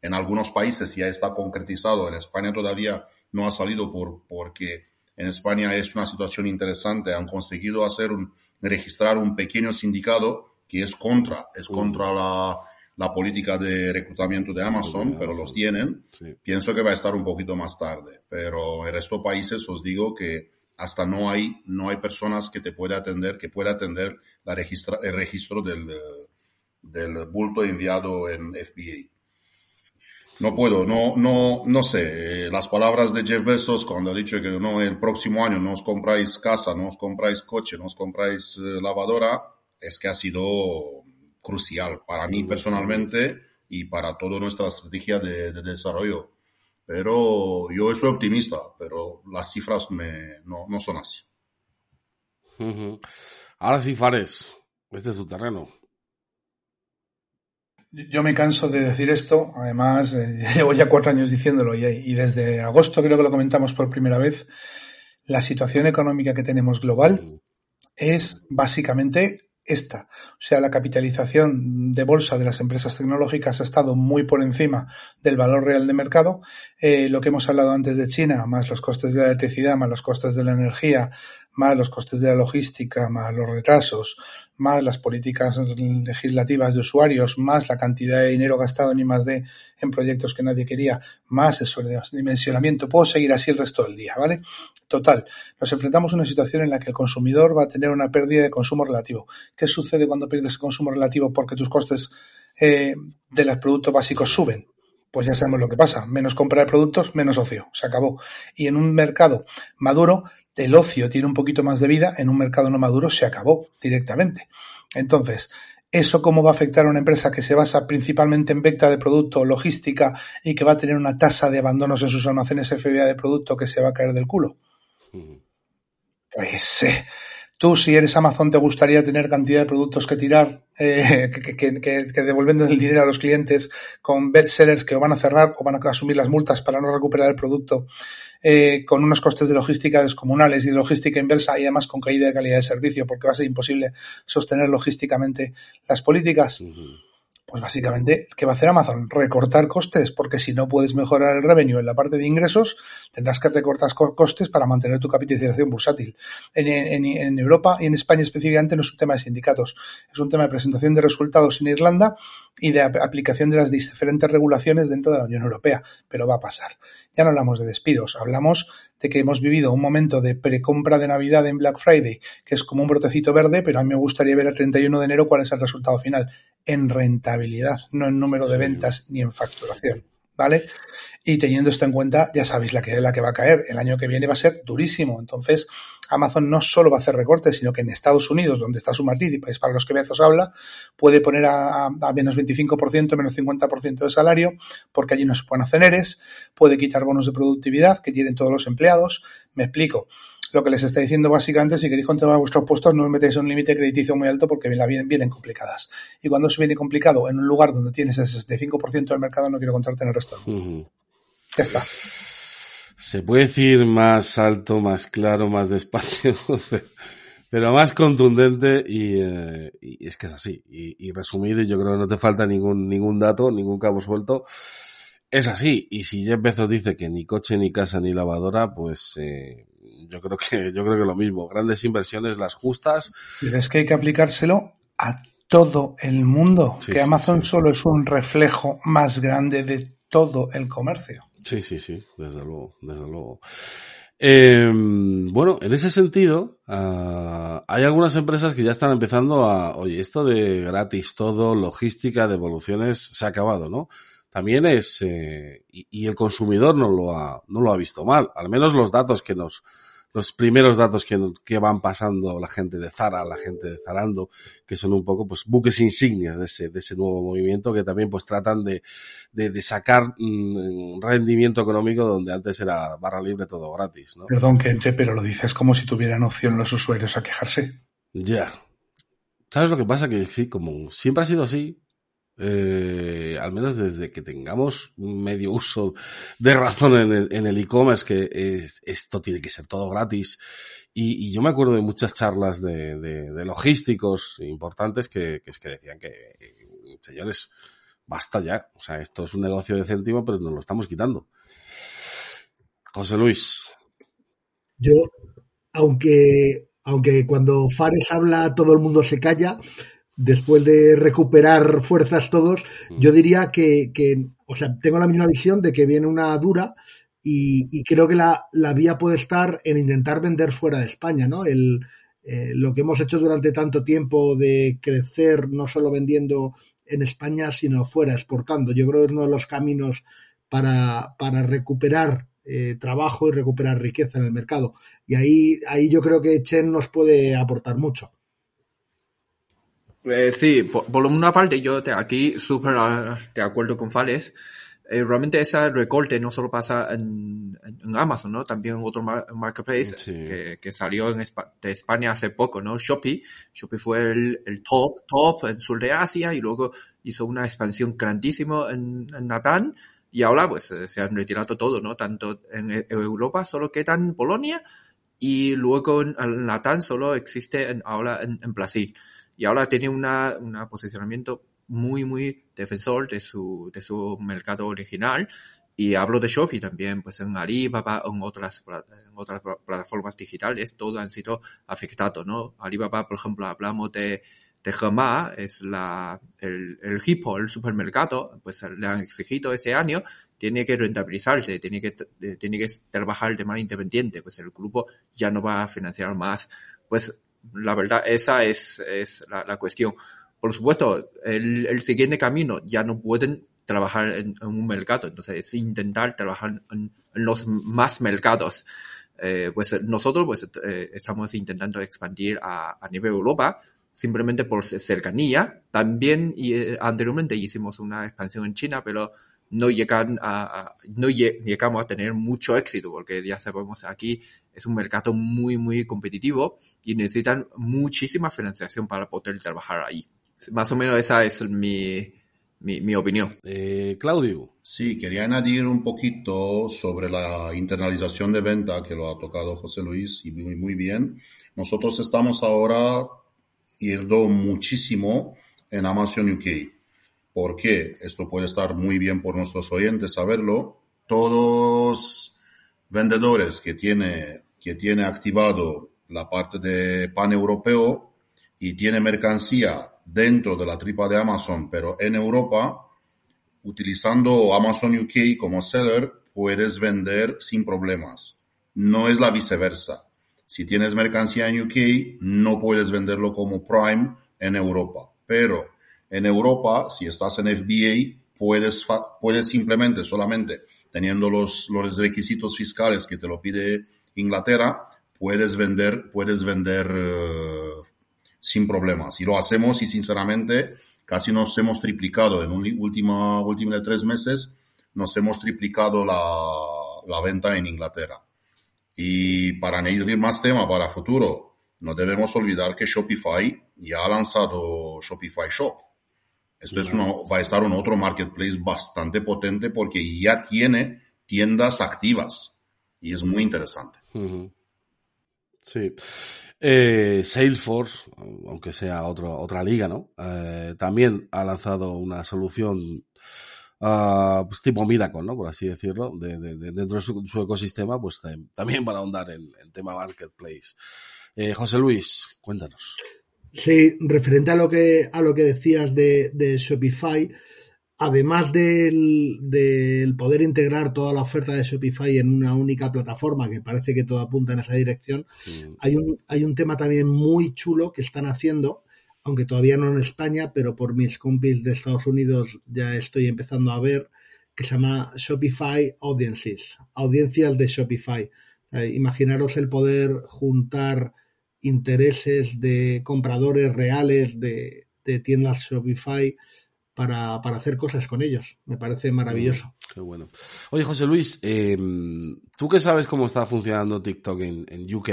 en algunos países ya está concretizado, en España todavía no ha salido por, porque en España es una situación interesante, han conseguido hacer un, registrar un pequeño sindicato que es contra, es contra la, la política de reclutamiento de Amazon, pero los tienen. Sí. Pienso que va a estar un poquito más tarde, pero el resto de países os digo que hasta no hay, no hay personas que te pueda atender, que pueda atender la registra, el registro del, del bulto enviado en FBA. No puedo, no, no, no sé, eh, las palabras de Jeff Bezos cuando ha dicho que no, el próximo año no os compráis casa, no os compráis coche, no os compráis eh, lavadora, es que ha sido crucial para mí personalmente y para toda nuestra estrategia de, de desarrollo. Pero yo soy optimista, pero las cifras me, no, no son así. Ahora sí, Fares, este es tu terreno. Yo me canso de decir esto, además eh, llevo ya cuatro años diciéndolo y, y desde agosto creo que lo comentamos por primera vez, la situación económica que tenemos global es básicamente esta. O sea, la capitalización de bolsa de las empresas tecnológicas ha estado muy por encima del valor real de mercado. Eh, lo que hemos hablado antes de China, más los costes de la electricidad, más los costes de la energía, más los costes de la logística, más los retrasos, más las políticas legislativas de usuarios, más la cantidad de dinero gastado en I más D en proyectos que nadie quería, más el sobredimensionamiento. Puedo seguir así el resto del día, ¿vale? Total, nos enfrentamos a una situación en la que el consumidor va a tener una pérdida de consumo relativo. ¿Qué sucede cuando pierdes el consumo relativo porque tus costes eh, de los productos básicos suben? Pues ya sabemos lo que pasa. Menos compra de productos, menos ocio. Se acabó. Y en un mercado maduro, el ocio tiene un poquito más de vida. En un mercado no maduro, se acabó directamente. Entonces, ¿eso cómo va a afectar a una empresa que se basa principalmente en venta de producto, logística y que va a tener una tasa de abandonos en sus almacenes FBA de producto que se va a caer del culo? Pues eh, tú, si eres Amazon, te gustaría tener cantidad de productos que tirar, eh, que, que, que, el dinero a los clientes con bestsellers que van a cerrar o van a asumir las multas para no recuperar el producto, eh, con unos costes de logística descomunales y de logística inversa y además con caída de calidad de servicio, porque va a ser imposible sostener logísticamente las políticas. Pues básicamente, ¿qué va a hacer Amazon? Recortar costes, porque si no puedes mejorar el revenue en la parte de ingresos, tendrás que recortar costes para mantener tu capitalización bursátil. En, Europa y en España específicamente no es un tema de sindicatos, es un tema de presentación de resultados en Irlanda y de aplicación de las diferentes regulaciones dentro de la Unión Europea, pero va a pasar. Ya no hablamos de despidos, hablamos de que hemos vivido un momento de precompra de Navidad en Black Friday, que es como un brotecito verde, pero a mí me gustaría ver el 31 de enero cuál es el resultado final en rentabilidad, no en número de ventas ni en facturación. ¿Vale? Y teniendo esto en cuenta, ya sabéis la que, la que va a caer. El año que viene va a ser durísimo. Entonces, Amazon no solo va a hacer recortes, sino que en Estados Unidos, donde está su matriz y para los que Bezos habla, puede poner a, a menos 25%, menos 50% de salario, porque allí no se pueden hacer eres, puede quitar bonos de productividad que tienen todos los empleados. Me explico lo que les está diciendo básicamente, si queréis controlar vuestros puestos, no os metéis en un límite crediticio muy alto porque vienen, vienen complicadas. Y cuando se viene complicado en un lugar donde tienes el 65% del mercado, no quiero contarte en el resto. Ya está. Se puede decir más alto, más claro, más despacio, pero más contundente y, eh, y es que es así. Y, y, resumido, yo creo que no te falta ningún, ningún dato, ningún cabo suelto. Es así. Y si Jeff Bezos dice que ni coche, ni casa, ni lavadora, pues eh, yo creo que yo creo que lo mismo. Grandes inversiones, las justas. Pero es que hay que aplicárselo a todo el mundo. Sí, que sí, Amazon sí. solo es un reflejo más grande de todo el comercio. Sí, sí, sí, desde luego, desde luego. Eh, bueno, en ese sentido, uh, hay algunas empresas que ya están empezando a, oye, esto de gratis todo, logística, devoluciones, se ha acabado, ¿no? También es, eh, y, y, el consumidor no lo ha, no lo ha visto mal, al menos los datos que nos, los primeros datos que, que van pasando la gente de Zara, la gente de Zarando, que son un poco pues buques insignias de ese, de ese nuevo movimiento que también pues tratan de, de, de sacar mmm, rendimiento económico donde antes era barra libre todo gratis, ¿no? Perdón que entre, pero lo dices como si tuvieran opción los usuarios a quejarse. Ya. ¿Sabes lo que pasa? Que sí, como siempre ha sido así, eh, al menos desde que tengamos medio uso de razón en el e-commerce, que es, esto tiene que ser todo gratis. Y, yo me acuerdo de muchas charlas de, logísticos importantes que, que, es que decían que, señores, basta ya. O sea, esto es un negocio de céntimo, pero nos lo estamos quitando. José Luis. Yo, aunque, aunque cuando Fares habla todo el mundo se calla, después de recuperar fuerzas todos, yo diría que, que, o sea, tengo la misma visión de que viene una dura y, y creo que la, la, vía puede estar en intentar vender fuera de España, ¿no? El, eh, lo que hemos hecho durante tanto tiempo de crecer no solo vendiendo en España, sino fuera, exportando. Yo creo que es uno de los caminos para, para recuperar eh, trabajo y recuperar riqueza en el mercado. Y ahí, ahí yo creo que Chen nos puede aportar mucho. Eh, sí, por, por, una parte yo te, aquí súper uh, de acuerdo con Fales. Eh, realmente ese recorte no solo pasa en, en Amazon, ¿no? También en otro mar marketplace sí. que, que, salió en Espa de España hace poco, ¿no? Shopee. Shopee fue el, el, top, top en sur de Asia y luego hizo una expansión grandísima en, en Natán y ahora pues eh, se han retirado todo, ¿no? Tanto en, Europa solo queda en Polonia y luego en, en Natán solo existe en, ahora en, en Brasil y ahora tiene una, un posicionamiento muy, muy defensor de su, de su mercado original. Y hablo de Shopee también, pues en Alibaba, en otras, en otras plataformas digitales, todo han sido afectados, ¿no? Alibaba, por ejemplo, hablamos de, de Gema, es la, el, el hipo, el supermercado, pues le han exigido ese año, tiene que rentabilizarse, tiene que, tiene que trabajar de manera independiente, pues el grupo ya no va a financiar más. Pues la verdad, esa es, es la, la cuestión. Por supuesto, el, el, siguiente camino ya no pueden trabajar en, en un mercado, entonces es intentar trabajar en, en los más mercados. Eh, pues nosotros pues eh, estamos intentando expandir a, a, nivel Europa simplemente por cercanía. También y, eh, anteriormente hicimos una expansión en China, pero no llegan a, a, no llegamos a tener mucho éxito porque ya sabemos aquí es un mercado muy muy competitivo y necesitan muchísima financiación para poder trabajar ahí. Más o menos esa es mi, mi, mi opinión. Eh, Claudio. Sí, quería añadir un poquito sobre la internalización de venta que lo ha tocado José Luis y muy, muy bien. Nosotros estamos ahora yendo muchísimo en Amazon UK. ¿Por qué? Esto puede estar muy bien por nuestros oyentes saberlo. Todos vendedores que tiene, que tiene activado la parte de pan europeo y tiene mercancía dentro de la tripa de Amazon, pero en Europa, utilizando Amazon UK como seller, puedes vender sin problemas. No es la viceversa. Si tienes mercancía en UK, no puedes venderlo como Prime en Europa. Pero en Europa, si estás en FBA, puedes, puedes simplemente, solamente teniendo los, los requisitos fiscales que te lo pide Inglaterra, puedes vender, puedes vender uh, sin problemas. Y lo hacemos y sinceramente casi nos hemos triplicado en un último, último de tres meses, nos hemos triplicado la, la venta en Inglaterra. Y para añadir más tema para futuro, no debemos olvidar que Shopify ya ha lanzado Shopify Shop. Esto es uno, va a estar en otro marketplace bastante potente porque ya tiene tiendas activas y es muy interesante. Sí. Eh, Salesforce, aunque sea otro, otra liga, ¿no? Eh, también ha lanzado una solución uh, pues tipo Miracle, ¿no? Por así decirlo, de, de, de dentro de su, su, ecosistema, pues también para ahondar en el tema marketplace. Eh, José Luis, cuéntanos. Sí, referente a lo que, a lo que decías de, de Shopify, además del, del, poder integrar toda la oferta de Shopify en una única plataforma, que parece que todo apunta en esa dirección, mm. hay, un, hay un tema también muy chulo que están haciendo, aunque todavía no en España, pero por mis compis de Estados Unidos ya estoy empezando a ver, que se llama Shopify Audiences, audiencias de Shopify. Eh, imaginaros el poder juntar intereses de compradores reales de, de tiendas Shopify para, para, hacer cosas con ellos. Me parece maravilloso. Mm, qué bueno. Oye, José Luis, eh, tú que sabes cómo está funcionando TikTok en, en, UK,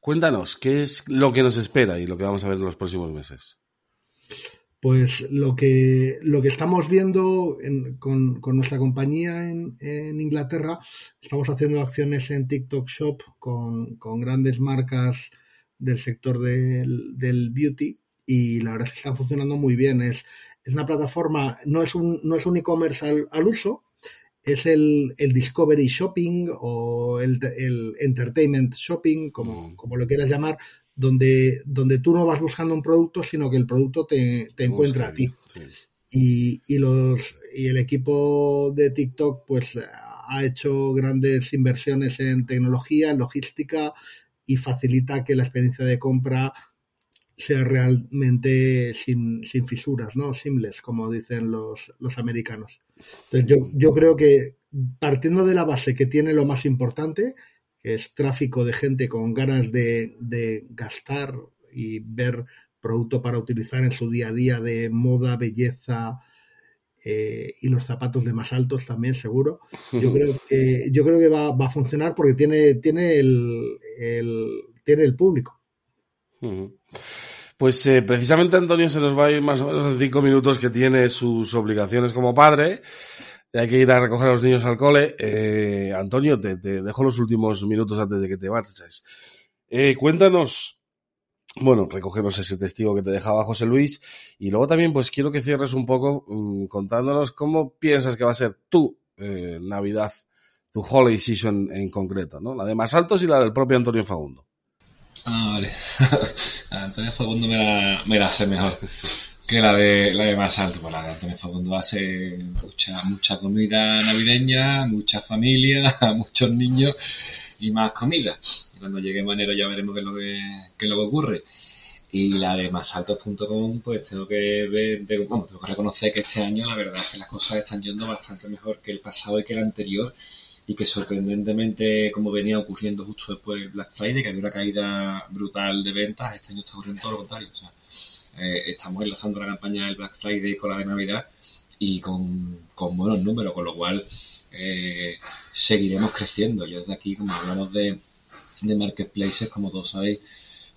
cuéntanos, ¿qué es lo que nos espera y lo que vamos a ver en los próximos meses? Pues lo que, lo que estamos viendo en, con, con, nuestra compañía en, en, Inglaterra, estamos haciendo acciones en TikTok Shop con, con grandes marcas del sector del, del, beauty y la verdad es que está funcionando muy bien. Es, es una plataforma, no es un, no es un e-commerce al, al, uso, es el, el, Discovery Shopping o el, el Entertainment Shopping, como, mm. como, lo quieras llamar, donde, donde tú no vas buscando un producto, sino que el producto te, te encuentra a ti. Sí. Y, y, los, y el equipo de TikTok pues ha hecho grandes inversiones en tecnología, en logística, y facilita que la experiencia de compra sea realmente sin, sin fisuras, ¿no? Seamless, como dicen los, los americanos. Entonces yo, yo creo que partiendo de la base que tiene lo más importante, que es tráfico de gente con ganas de, de gastar y ver producto para utilizar en su día a día de moda, belleza, eh, y los zapatos de más altos también, seguro. Yo creo que, yo creo que va, va a funcionar porque tiene, tiene, el, el, tiene el público. Pues eh, precisamente Antonio se nos va a ir más o menos en cinco minutos que tiene sus obligaciones como padre. Hay que ir a recoger a los niños al cole. Eh, Antonio, te, te, dejo los últimos minutos antes de que te marches. Eh, cuéntanos bueno, recogemos ese testigo que te dejaba José Luis y luego también pues quiero que cierres un poco mmm, contándonos cómo piensas que va a ser tu eh, Navidad, tu Holiday Season en concreto, ¿no? La de más altos y la del propio Antonio Fagundo. Ah, vale. Antonio Fagundo me la, me la sé mejor que la de la de más alto. Pues la de Antonio Fagundo ser mucha, mucha comida navideña, mucha familia, muchos niños y más comida. Cuando lleguemos a enero ya veremos qué es lo que, qué lo que ocurre. Y la de másaltos.com, pues tengo que ver, vamos, tengo que reconocer que este año la verdad es que las cosas están yendo bastante mejor que el pasado y que el anterior. Y que sorprendentemente, como venía ocurriendo justo después del Black Friday, que había una caída brutal de ventas, este año está ocurriendo todo lo contrario. O sea, eh, estamos enlazando la campaña del Black Friday con la de Navidad y con, con buenos números, con lo cual eh, seguiremos creciendo. Yo desde aquí, como hablamos de, de marketplaces, como todos sabéis,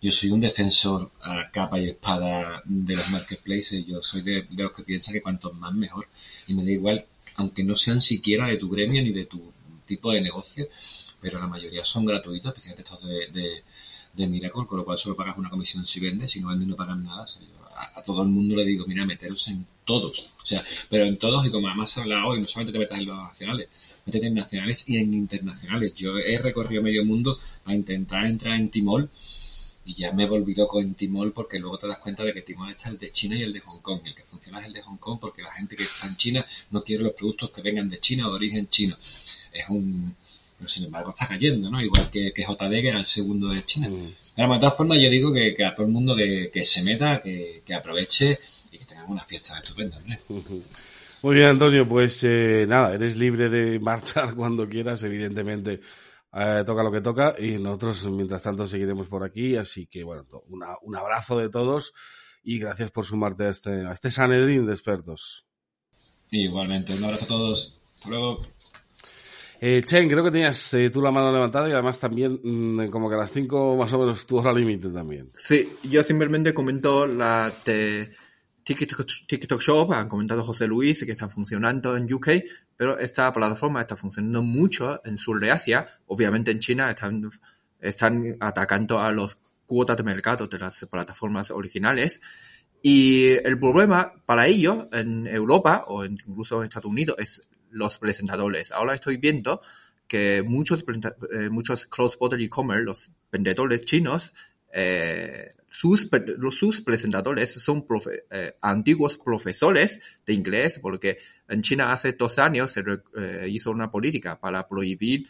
yo soy un defensor a capa y espada de los marketplaces. Yo soy de, los que piensa que cuanto más mejor. Y me da igual, aunque no sean siquiera de tu gremio ni de tu tipo de negocio, pero la mayoría son gratuitos, especialmente estos de, de, de Miracle, con lo cual solo pagas una comisión si vendes, si no vendes no pagas nada. Yo a, todo el mundo le digo, mira, meteros en todos, o sea, pero en todos y como además se habla hoy, no solamente te metas en los nacionales, métete en nacionales y en internacionales. Yo he recorrido medio mundo a intentar entrar en Timol y ya me volví loco en Timol porque luego te das cuenta de que Timol está el de China y el de Hong Kong. El que funciona es el de Hong Kong porque la gente que está en China no quiere los productos que vengan de China o de origen chino. Es un, pero sin embargo está cayendo, ¿no? Igual que, que JD, que era el segundo de China. Mm. Pero de todas formas yo digo que, que a todo el mundo que, que se meta, que, que, aproveche y que tengan unas fiestas estupendas, ¿no? Muy bien, Antonio, pues eh, nada, eres libre de marchar cuando quieras, evidentemente. Eh, toca lo que toca y nosotros, mientras tanto, seguiremos por aquí. Así que, bueno, una, un abrazo de todos y gracias por sumarte a este, a este Sanedrín de expertos. Igualmente, un abrazo a todos. Hasta luego. Eh, Chen, creo que tenías eh, tú la mano levantada y además también mm, como que a las 5 más o menos tu hora límite también. Sí, yo simplemente comento la de TikTok, TikTok Shop, han comentado José Luis que está funcionando en UK, pero esta plataforma está funcionando mucho en sur de Asia. Obviamente en China están, están atacando a los cuotas de mercado de las plataformas originales. Y el problema para ellos en Europa o incluso en Estados Unidos es los presentadores. Ahora estoy viendo que muchos, eh, muchos cross-border e-commerce, los vendedores chinos, eh, sus, sus presentadores son eh, antiguos profesores de inglés, porque en China hace dos años se hizo una política para prohibir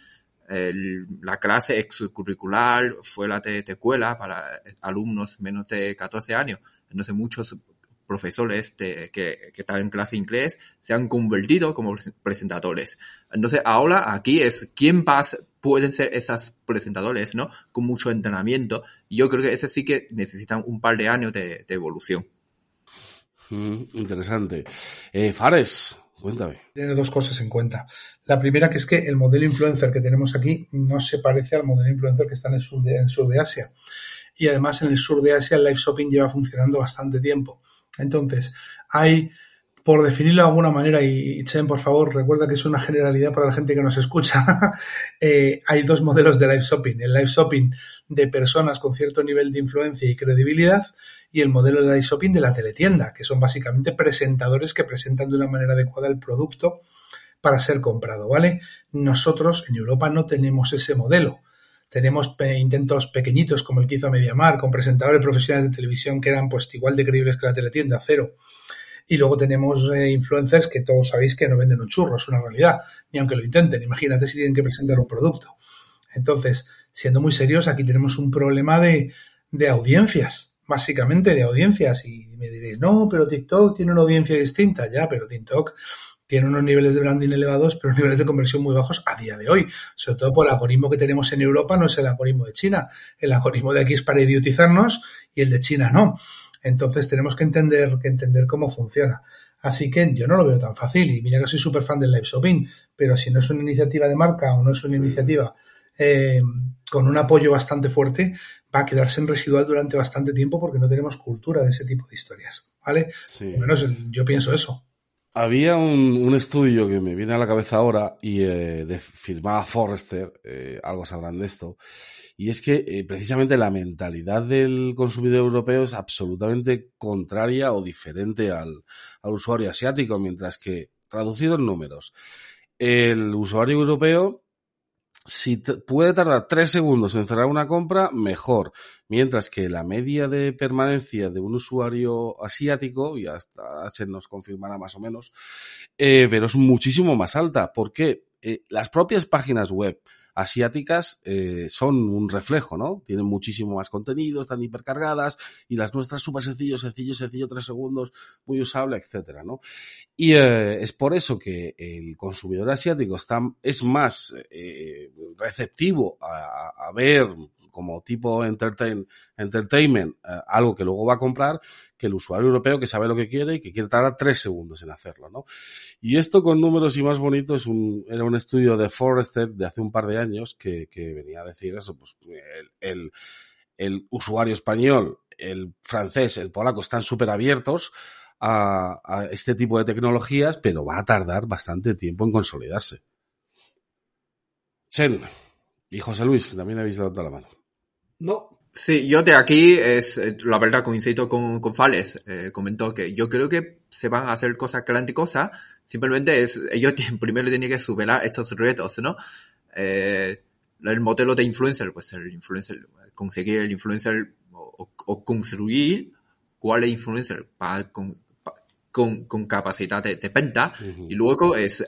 la clase extracurricular fuera de, de escuela para alumnos menos de 14 años. Entonces muchos profesores de, que, que están en clase inglés se han convertido como presentadores. Entonces ahora aquí es quién va, pueden ser esos presentadores, ¿no? Con mucho entrenamiento. yo creo que ese sí que necesitan un par de años de, evolución. Mm, interesante. Eh, Fares, cuéntame. Tiene dos cosas en cuenta. La primera que es que el modelo influencer que tenemos aquí no se parece al modelo influencer que está en el sur de, en el sur de Asia. Y además en el sur de Asia el live shopping lleva funcionando bastante tiempo. Entonces, hay, por definirlo de alguna manera, y Chen, por favor, recuerda que es una generalidad para la gente que nos escucha, eh, hay dos modelos de live shopping. El live shopping de personas con cierto nivel de influencia y credibilidad y el modelo de live shopping de la teletienda, que son básicamente presentadores que presentan de una manera adecuada el producto para ser comprado, ¿vale? Nosotros en Europa no tenemos ese modelo. Tenemos intentos pequeñitos como el que hizo Mediamar con presentadores profesionales de televisión que eran pues igual de creíbles que la teletienda, cero. Y luego tenemos eh, influencers que todos sabéis que no venden un churro, es una realidad, ni aunque lo intenten. Imagínate si tienen que presentar un producto. Entonces, siendo muy serios, aquí tenemos un problema de, de audiencias, básicamente de audiencias. Y me diréis, no, pero TikTok tiene una audiencia distinta, ya, pero TikTok tiene unos niveles de branding elevados, pero niveles de conversión muy bajos a día de hoy. Sobre todo por el algoritmo que tenemos en Europa no es el algoritmo de China. El algoritmo de aquí es para idiotizarnos y el de China no. Entonces tenemos que entender, que entender cómo funciona. Así que yo no lo veo tan fácil. Y mira que soy súper fan del live shopping, pero si no es una iniciativa de marca o no es una iniciativa eh, con un apoyo bastante fuerte, va a quedarse en residual durante bastante tiempo porque no tenemos cultura de ese tipo de historias. ¿Vale? Sí. menos yo pienso eso. Había un, estudio que me viene a la cabeza ahora y eh, de, firmaba Forrester, eh, algo sabrán de esto, y es que eh, precisamente la mentalidad del consumidor europeo es absolutamente contraria o diferente al, al usuario asiático, mientras que, traducido en números, el usuario europeo si puede tardar tres segundos en cerrar una compra, mejor. Mientras que la media de permanencia de un usuario asiático, y hasta H nos confirmará más o menos, eh, pero es muchísimo más alta. porque eh, las propias páginas web asiáticas eh, son un reflejo, ¿no? Tienen muchísimo más contenido, están hipercargadas y las nuestras súper sencillo, sencillo, sencillo, tres segundos, muy usable, etcétera, ¿no? Y eh, es por eso que el consumidor asiático está, es más eh, receptivo a, a ver como tipo entertain, entertainment, eh, algo que luego va a comprar, que el usuario europeo que sabe lo que quiere y que quiere tardar tres segundos en hacerlo, ¿no? Y esto con números y más bonito es un, era un estudio de Forrester de hace un par de años que, que venía a decir eso, pues el, el, usuario español, el francés, el polaco están súper abiertos a, a, este tipo de tecnologías, pero va a tardar bastante tiempo en consolidarse. Chen y José Luis, que también habéis dado la mano. No. Sí, yo de aquí es, eh, la verdad coincido con, con Fales, eh, comentó que yo creo que se van a hacer cosas grandiosas, simplemente es, ellos primero tienen que superar estos retos, ¿no? Eh, el modelo de influencer, pues el influencer, conseguir el influencer o, construir cuál es influencer para, con, con, con capacidad de, venta y luego es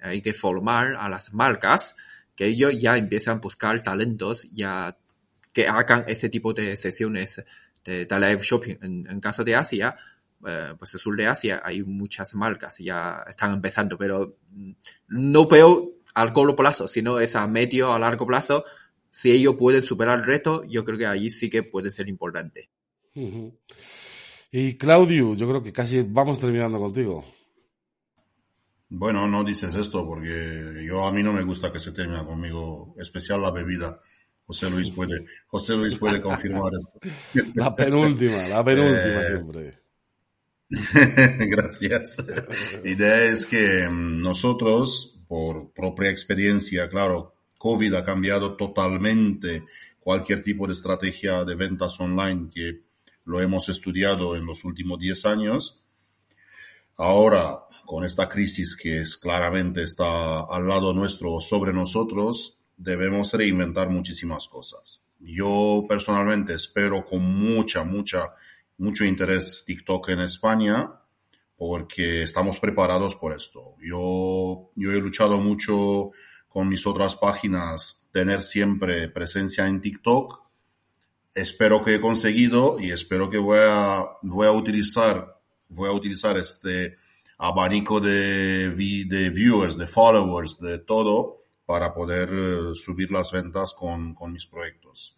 hay que formar a las marcas que ellos ya empiezan a buscar talentos ya que hagan ese tipo de sesiones de, live shopping. En, caso de Asia, eh, pues el sur de Asia hay muchas marcas y ya están empezando, pero mm, no veo al corto plazo, sino es a medio, a largo plazo. Si ellos pueden superar el reto, yo creo que allí sí que puede ser importante. Y Claudio, yo creo que casi vamos terminando contigo. Bueno, no dices esto porque yo a mí no me gusta que se termine conmigo, especial la bebida. José Luis puede, José Luis puede confirmar esto. La penúltima, la penúltima Eh, siempre. Gracias. La idea es que mm, nosotros, por propia experiencia, claro, COVID ha cambiado totalmente cualquier tipo de estrategia de ventas online que lo hemos estudiado en los últimos 10 años. Ahora, con esta crisis que es claramente está al lado nuestro o sobre nosotros, debemos reinventar muchísimas cosas. Yo personalmente espero con mucha, mucha, mucho interés TikTok en España porque estamos preparados por esto. Yo, yo he luchado mucho con mis otras páginas tener siempre presencia en TikTok. Espero que he conseguido y espero que voy a, voy a utilizar, voy a utilizar este abanico de, de viewers, de followers, de todo para poder eh, subir las ventas con, con mis proyectos.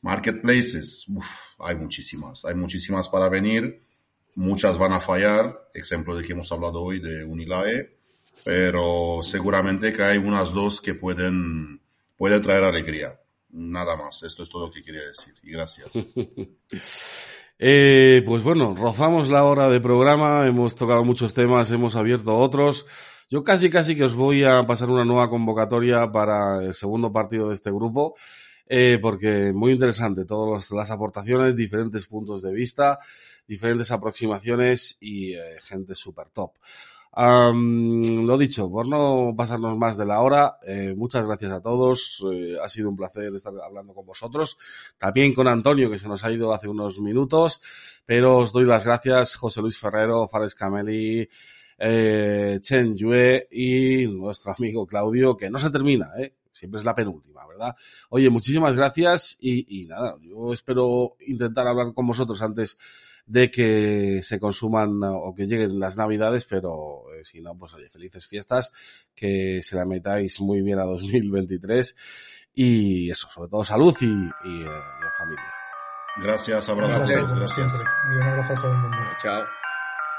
Marketplaces, uf, hay muchísimas, hay muchísimas para venir, muchas van a fallar, ejemplo de que hemos hablado hoy de Unilae, pero seguramente que hay unas dos que pueden, pueden traer alegría. Nada más, esto es todo lo que quería decir y gracias. Eh, pues bueno, rozamos la hora de programa, hemos tocado muchos temas, hemos abierto otros. Yo casi casi que os voy a pasar una nueva convocatoria para el segundo partido de este grupo, eh, porque muy interesante todas las aportaciones, diferentes puntos de vista, diferentes aproximaciones y eh, gente súper top. Lo dicho, por no pasarnos más de la hora, eh, muchas gracias a todos. ha sido un placer estar hablando con vosotros. También con Antonio, que se nos ha ido hace unos minutos. Pero os doy las gracias, José Luis Ferrero, Fares Cameli, eh, Chen Yue y nuestro amigo Claudio, que no se termina, ¿eh? Siempre es la penúltima, ¿verdad? Oye, muchísimas gracias y, y nada, yo espero intentar hablar con vosotros antes de que se consuman o que lleguen las navidades, pero eh, si no, pues oye, felices fiestas, que se la metáis muy bien a 2023 y eso, sobre todo salud y, y, eh, y en familia. Gracias, abrazo a Gracias, gracias. Y un abrazo a todo el mundo. Chao.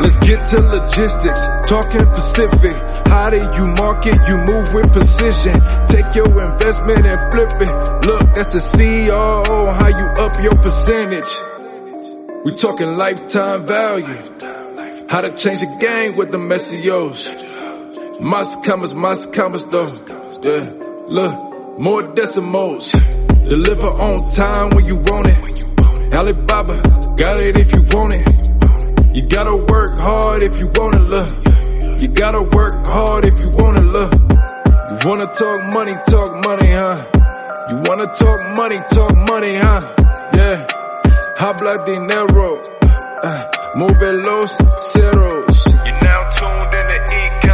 Let's get to logistics, talking Pacific. How do you market? You move with precision. Take your investment and flip it. Look, that's the CEO, how you up your percentage. We talking lifetime value. How to change the game with the SEOs. Mas commas, mas commas though. Yeah, look, more decimals. Deliver on time when you want it. Alibaba, got it if you want it. You gotta work hard if you wanna look. You gotta work hard if you wanna look. You wanna talk money, talk money, huh? You wanna talk money, talk money, huh? Yeah. Habla dinero. Uh, move los ceros. You're now tuned in to Ecom